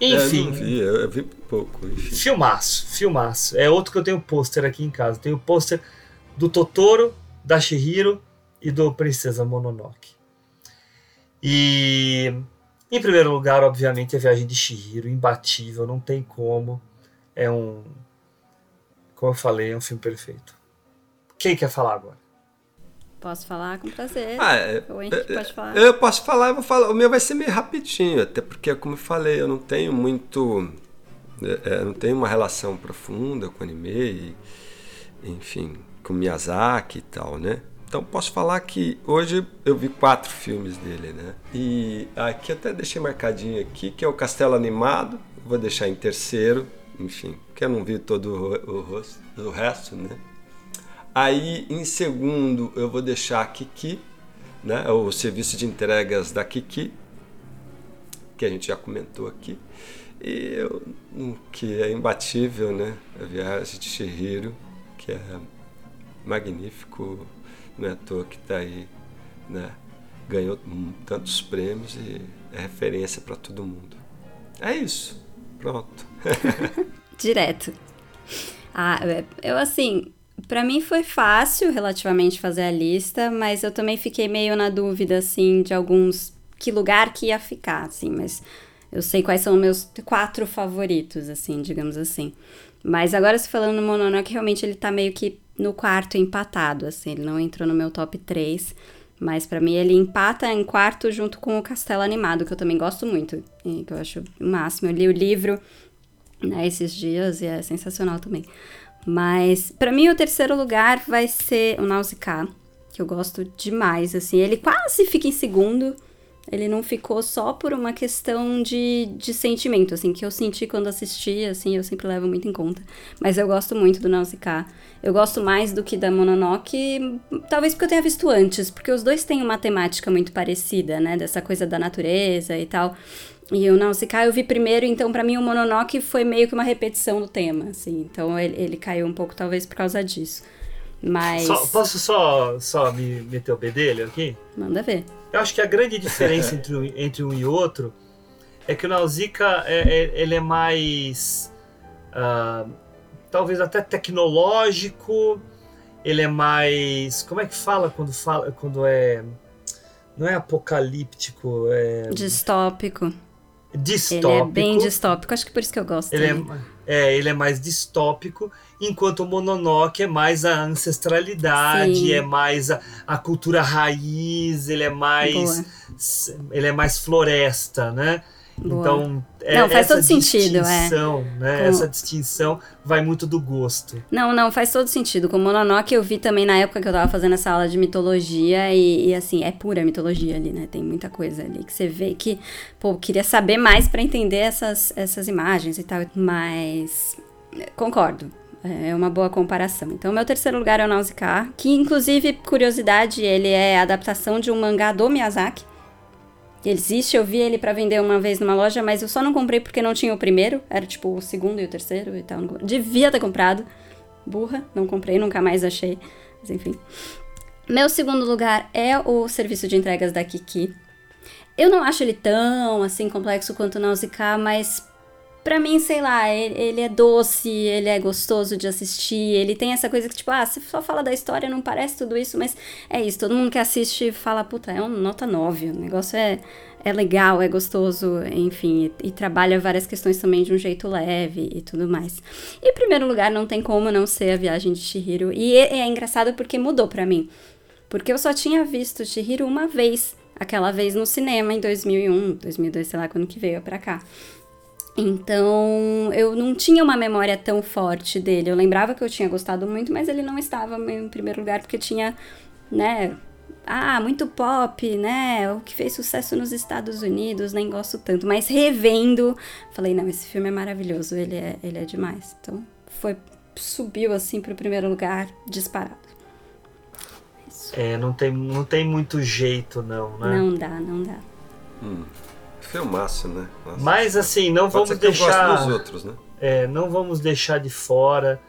É, eu Enfim, vi, eu, eu vi pouco, enfim. filmaço, filmaço. É outro que eu tenho pôster aqui em casa. Tenho pôster do Totoro, da Shihiro e do Princesa Mononoke. E em primeiro lugar, obviamente, a viagem de Shihiro, imbatível, não tem como. É um. Como eu falei, é um filme perfeito. Quem quer falar agora? Posso falar com prazer. Ah, é, o Henrique pode falar. Eu posso falar, eu vou falar. O meu vai ser meio rapidinho, até porque, como eu falei, eu não tenho muito. é, é, não tenho uma relação profunda com anime, e, enfim, com Miyazaki e tal, né? Então posso falar que hoje eu vi quatro filmes dele, né? E aqui até deixei marcadinho aqui, que é o Castelo Animado, vou deixar em terceiro, enfim, porque eu não vi todo o, o, rosto- o resto, né? Aí, em segundo, eu vou deixar a Kiki, né? o serviço de entregas da Kiki, que a gente já comentou aqui. E eu, que é imbatível, né? A viagem de Chihiro, que é magnífico, não é à toa que está aí, né? Ganhou tantos prêmios e é referência para todo mundo. É isso. Pronto. Direto. Ah, é, eu assim, pra mim foi fácil relativamente fazer a lista, mas eu também fiquei meio na dúvida assim de alguns que lugar que ia ficar, assim, mas eu sei quais são os meus quatro favoritos, assim, digamos assim. Mas agora se falando no Mononoke, realmente ele tá meio que no quarto empatado, assim, ele não entrou no meu top 3, mas pra mim ele empata em quarto junto com o Castelo Animado, que eu também gosto muito, e que eu acho o máximo. Eu li o livro né, esses dias e é sensacional também. Mas pra mim o terceiro lugar vai ser o Nausicaa, que eu gosto demais, assim. Ele quase fica em segundo. Ele não ficou só por uma questão de, de sentimento, assim, que eu senti quando assisti, assim, eu sempre levo muito em conta. Mas eu gosto muito do Nausicaa. Eu gosto mais do que da Mononoke, talvez porque eu tenha visto antes, porque os dois têm uma temática muito parecida, né, dessa coisa da natureza e tal. E o Nausicaa eu vi primeiro, então pra mim o Mononoke foi meio que uma repetição do tema, assim. Então ele, ele caiu um pouco talvez por causa disso. Mas Só- posso só, só me meter o bedelho aqui? manda ver. Eu acho que a grande diferença entre um, entre um e outro é que o Nausicaa é, é- ele é mais ah, talvez até tecnológico, ele é mais como é que fala quando fala quando é não é apocalíptico, é Distópico. Distópico. Ele é bem distópico, acho que por isso que eu gosto Ele dele. é, é, ele é mais distópico, enquanto o Mononoke é mais a ancestralidade, Sim. é mais a, a cultura raiz, ele é mais Boa. ele é mais floresta, né? Boa. Então, é, Não, faz todo sentido, é. distinção, né? Com- Essa distinção vai muito do gosto. Não, não, faz todo sentido. Com o Mononoke eu vi também na época que eu tava fazendo essa aula de mitologia e, e, assim, é pura mitologia ali, né? Tem muita coisa ali que você vê que, pô, queria saber mais pra entender essas, essas imagens e tal. Mas concordo. É uma boa comparação. Então, meu terceiro lugar é o Nausicaa, que inclusive, curiosidade, ele é a adaptação de um mangá do Miyazaki. Existe, eu vi ele pra vender uma vez numa loja, mas eu só não comprei porque não tinha o primeiro. Era tipo o segundo e o terceiro e tal. Devia ter comprado. Burra, não comprei, nunca mais achei. Mas enfim. Meu segundo lugar é o serviço de entregas da Kiki. Eu não acho ele tão assim complexo quanto o Nausicaa, mas pra mim, sei lá, ele, ele é doce, ele é gostoso de assistir, ele tem essa coisa que, tipo, ah, você só fala da história, não parece tudo isso, mas é isso, todo mundo que assiste fala, puta, é um nota 9, o negócio é, é legal, é gostoso, enfim, e, e trabalha várias questões também de um jeito leve e tudo mais. E em primeiro lugar, não tem como não ser a viagem de Chihiro, e é, é engraçado porque mudou pra mim, porque eu só tinha visto Chihiro uma vez, aquela vez no cinema em 2001, 2002, sei lá, quando que veio pra cá. Então, eu não tinha uma memória tão forte dele. Eu lembrava que eu tinha gostado muito, mas ele não estava em primeiro lugar porque tinha, né, ah, muito pop, né? O que fez sucesso nos Estados Unidos, nem gosto tanto. Mas revendo, falei, não, esse filme é maravilhoso, ele é, ele é demais. Então, foi, subiu assim pro primeiro lugar, disparado. É, não tem, não tem muito jeito, não, né? Não dá, não dá. Hum. Filmaço, né? Nossa. Mas assim, não Pode vamos ser que eu deixar. dos outros, né? É, não vamos deixar de fora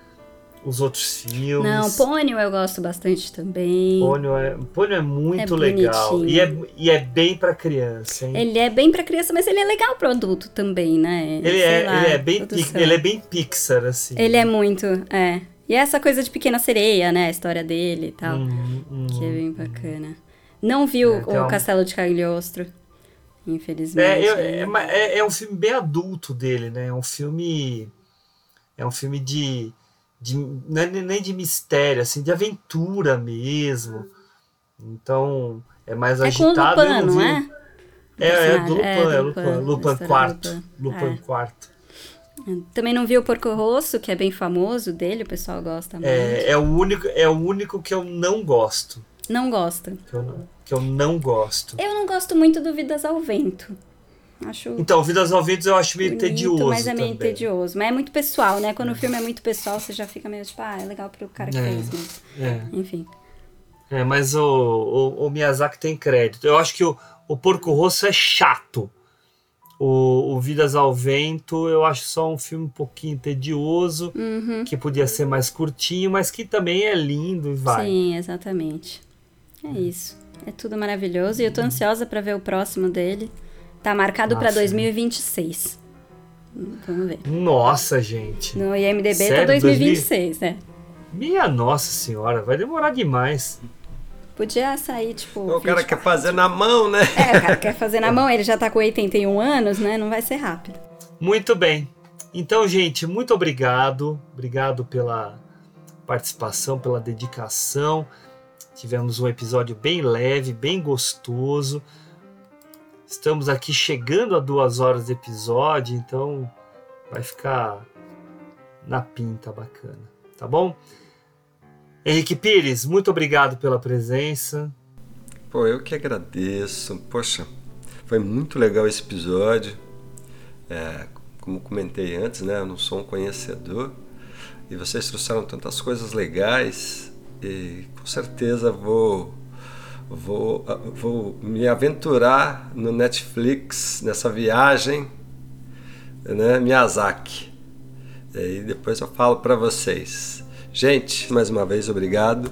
os outros filmes. Não, Pônio eu gosto bastante também. Pônio é, Pônio é muito É legal. E é, e é bem pra criança, hein? Ele é bem pra criança, mas ele é legal pro adulto também, né? Ele Sei é, lá, ele, é bem, ele é bem Pixar, assim. Ele é muito, é. E essa coisa de Pequena Sereia, né? A história dele e tal. Hum, hum. Que é bem bacana. Não viu É, o uma- Castelo de Cagliostro, infelizmente. É, eu- é, é, é um filme bem adulto dele, né? É um filme. É um filme de. de não é nem de mistério, assim, de aventura mesmo. Então, é mais É com agitado. eu Lupin, não vi- é? É, é do Lupin, É, é, Lupin, quarto. Lupin. É. quarto. Também não viu o Porco Rosso, que é bem famoso dele, o pessoal gosta muito. É, é, o único, é o único que eu não gosto. Não gosta. Que eu, não- que eu não gosto. Eu não gosto muito do Vidas ao Vento. Acho Então, Vidas ao Ventos eu acho meio bonito, tedioso. mas é meio também. tedioso. Mas é muito pessoal, né? Quando o filme é muito pessoal, você já fica meio tipo, ah, é legal pro cara que É. fez, mas... É. Enfim. É, mas o, o, o Miyazaki tem crédito. Eu acho que o, o Porco Rosso é chato. O, o Vidas ao Vento, eu acho só um filme um pouquinho tedioso, Uhum. que podia ser mais curtinho, mas que também é lindo e vai. Sim, exatamente. É isso. É tudo maravilhoso. E eu tô ansiosa pra ver o próximo dele. Tá marcado pra Nossa. 2026. Vamos ver. Nossa, gente. No IMDB tá Sério? 2026, né? Minha nossa senhora, vai demorar demais. Podia sair, tipo. O cara 24. quer fazer na mão, né? É, o cara quer fazer na mão, ele já tá com 81 anos, né? Não vai ser rápido. Muito bem. Então, gente, muito obrigado. Obrigado pela participação, pela dedicação. Tivemos um episódio bem leve, bem gostoso. Estamos aqui chegando a duas horas de episódio, então vai ficar na pinta bacana, tá bom? Henrique Pires, muito obrigado pela presença. Pô, eu que agradeço. Poxa, foi muito legal esse episódio. É, como comentei antes, né? Eu não sou um conhecedor. E vocês trouxeram tantas coisas legais. E com certeza vou, vou, vou me aventurar no Netflix nessa viagem, né? Miyazaki. E aí depois eu falo para vocês. Gente, mais uma vez obrigado.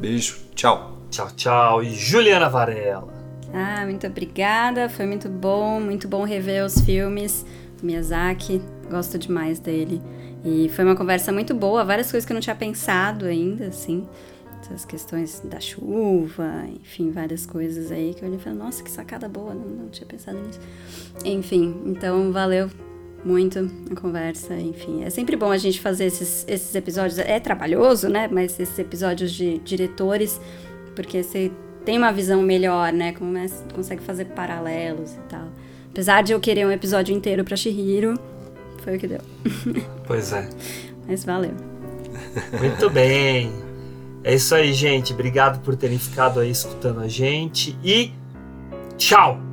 Beijo, tchau. Tchau, tchau. E Juliana Varela. Ah, muito obrigada. Foi muito bom, muito bom rever os filmes do Miyazaki. Gosto demais dele. E foi uma conversa muito boa, várias coisas que eu não tinha pensado ainda, assim. Essas questões da chuva, enfim, várias coisas aí que eu olhei e falei, nossa, que sacada boa, não, não tinha pensado nisso. Enfim, então valeu muito a conversa, enfim. É sempre bom a gente fazer esses, esses episódios. É trabalhoso, né? Mas esses episódios de diretores, porque você tem uma visão melhor, né? Começa, consegue fazer paralelos e tal. Apesar de eu querer um episódio inteiro pra Shihiro, foi o que deu. Pois é. Mas valeu. Muito bem. É isso aí, gente. Obrigado por terem ficado aí escutando a gente e tchau!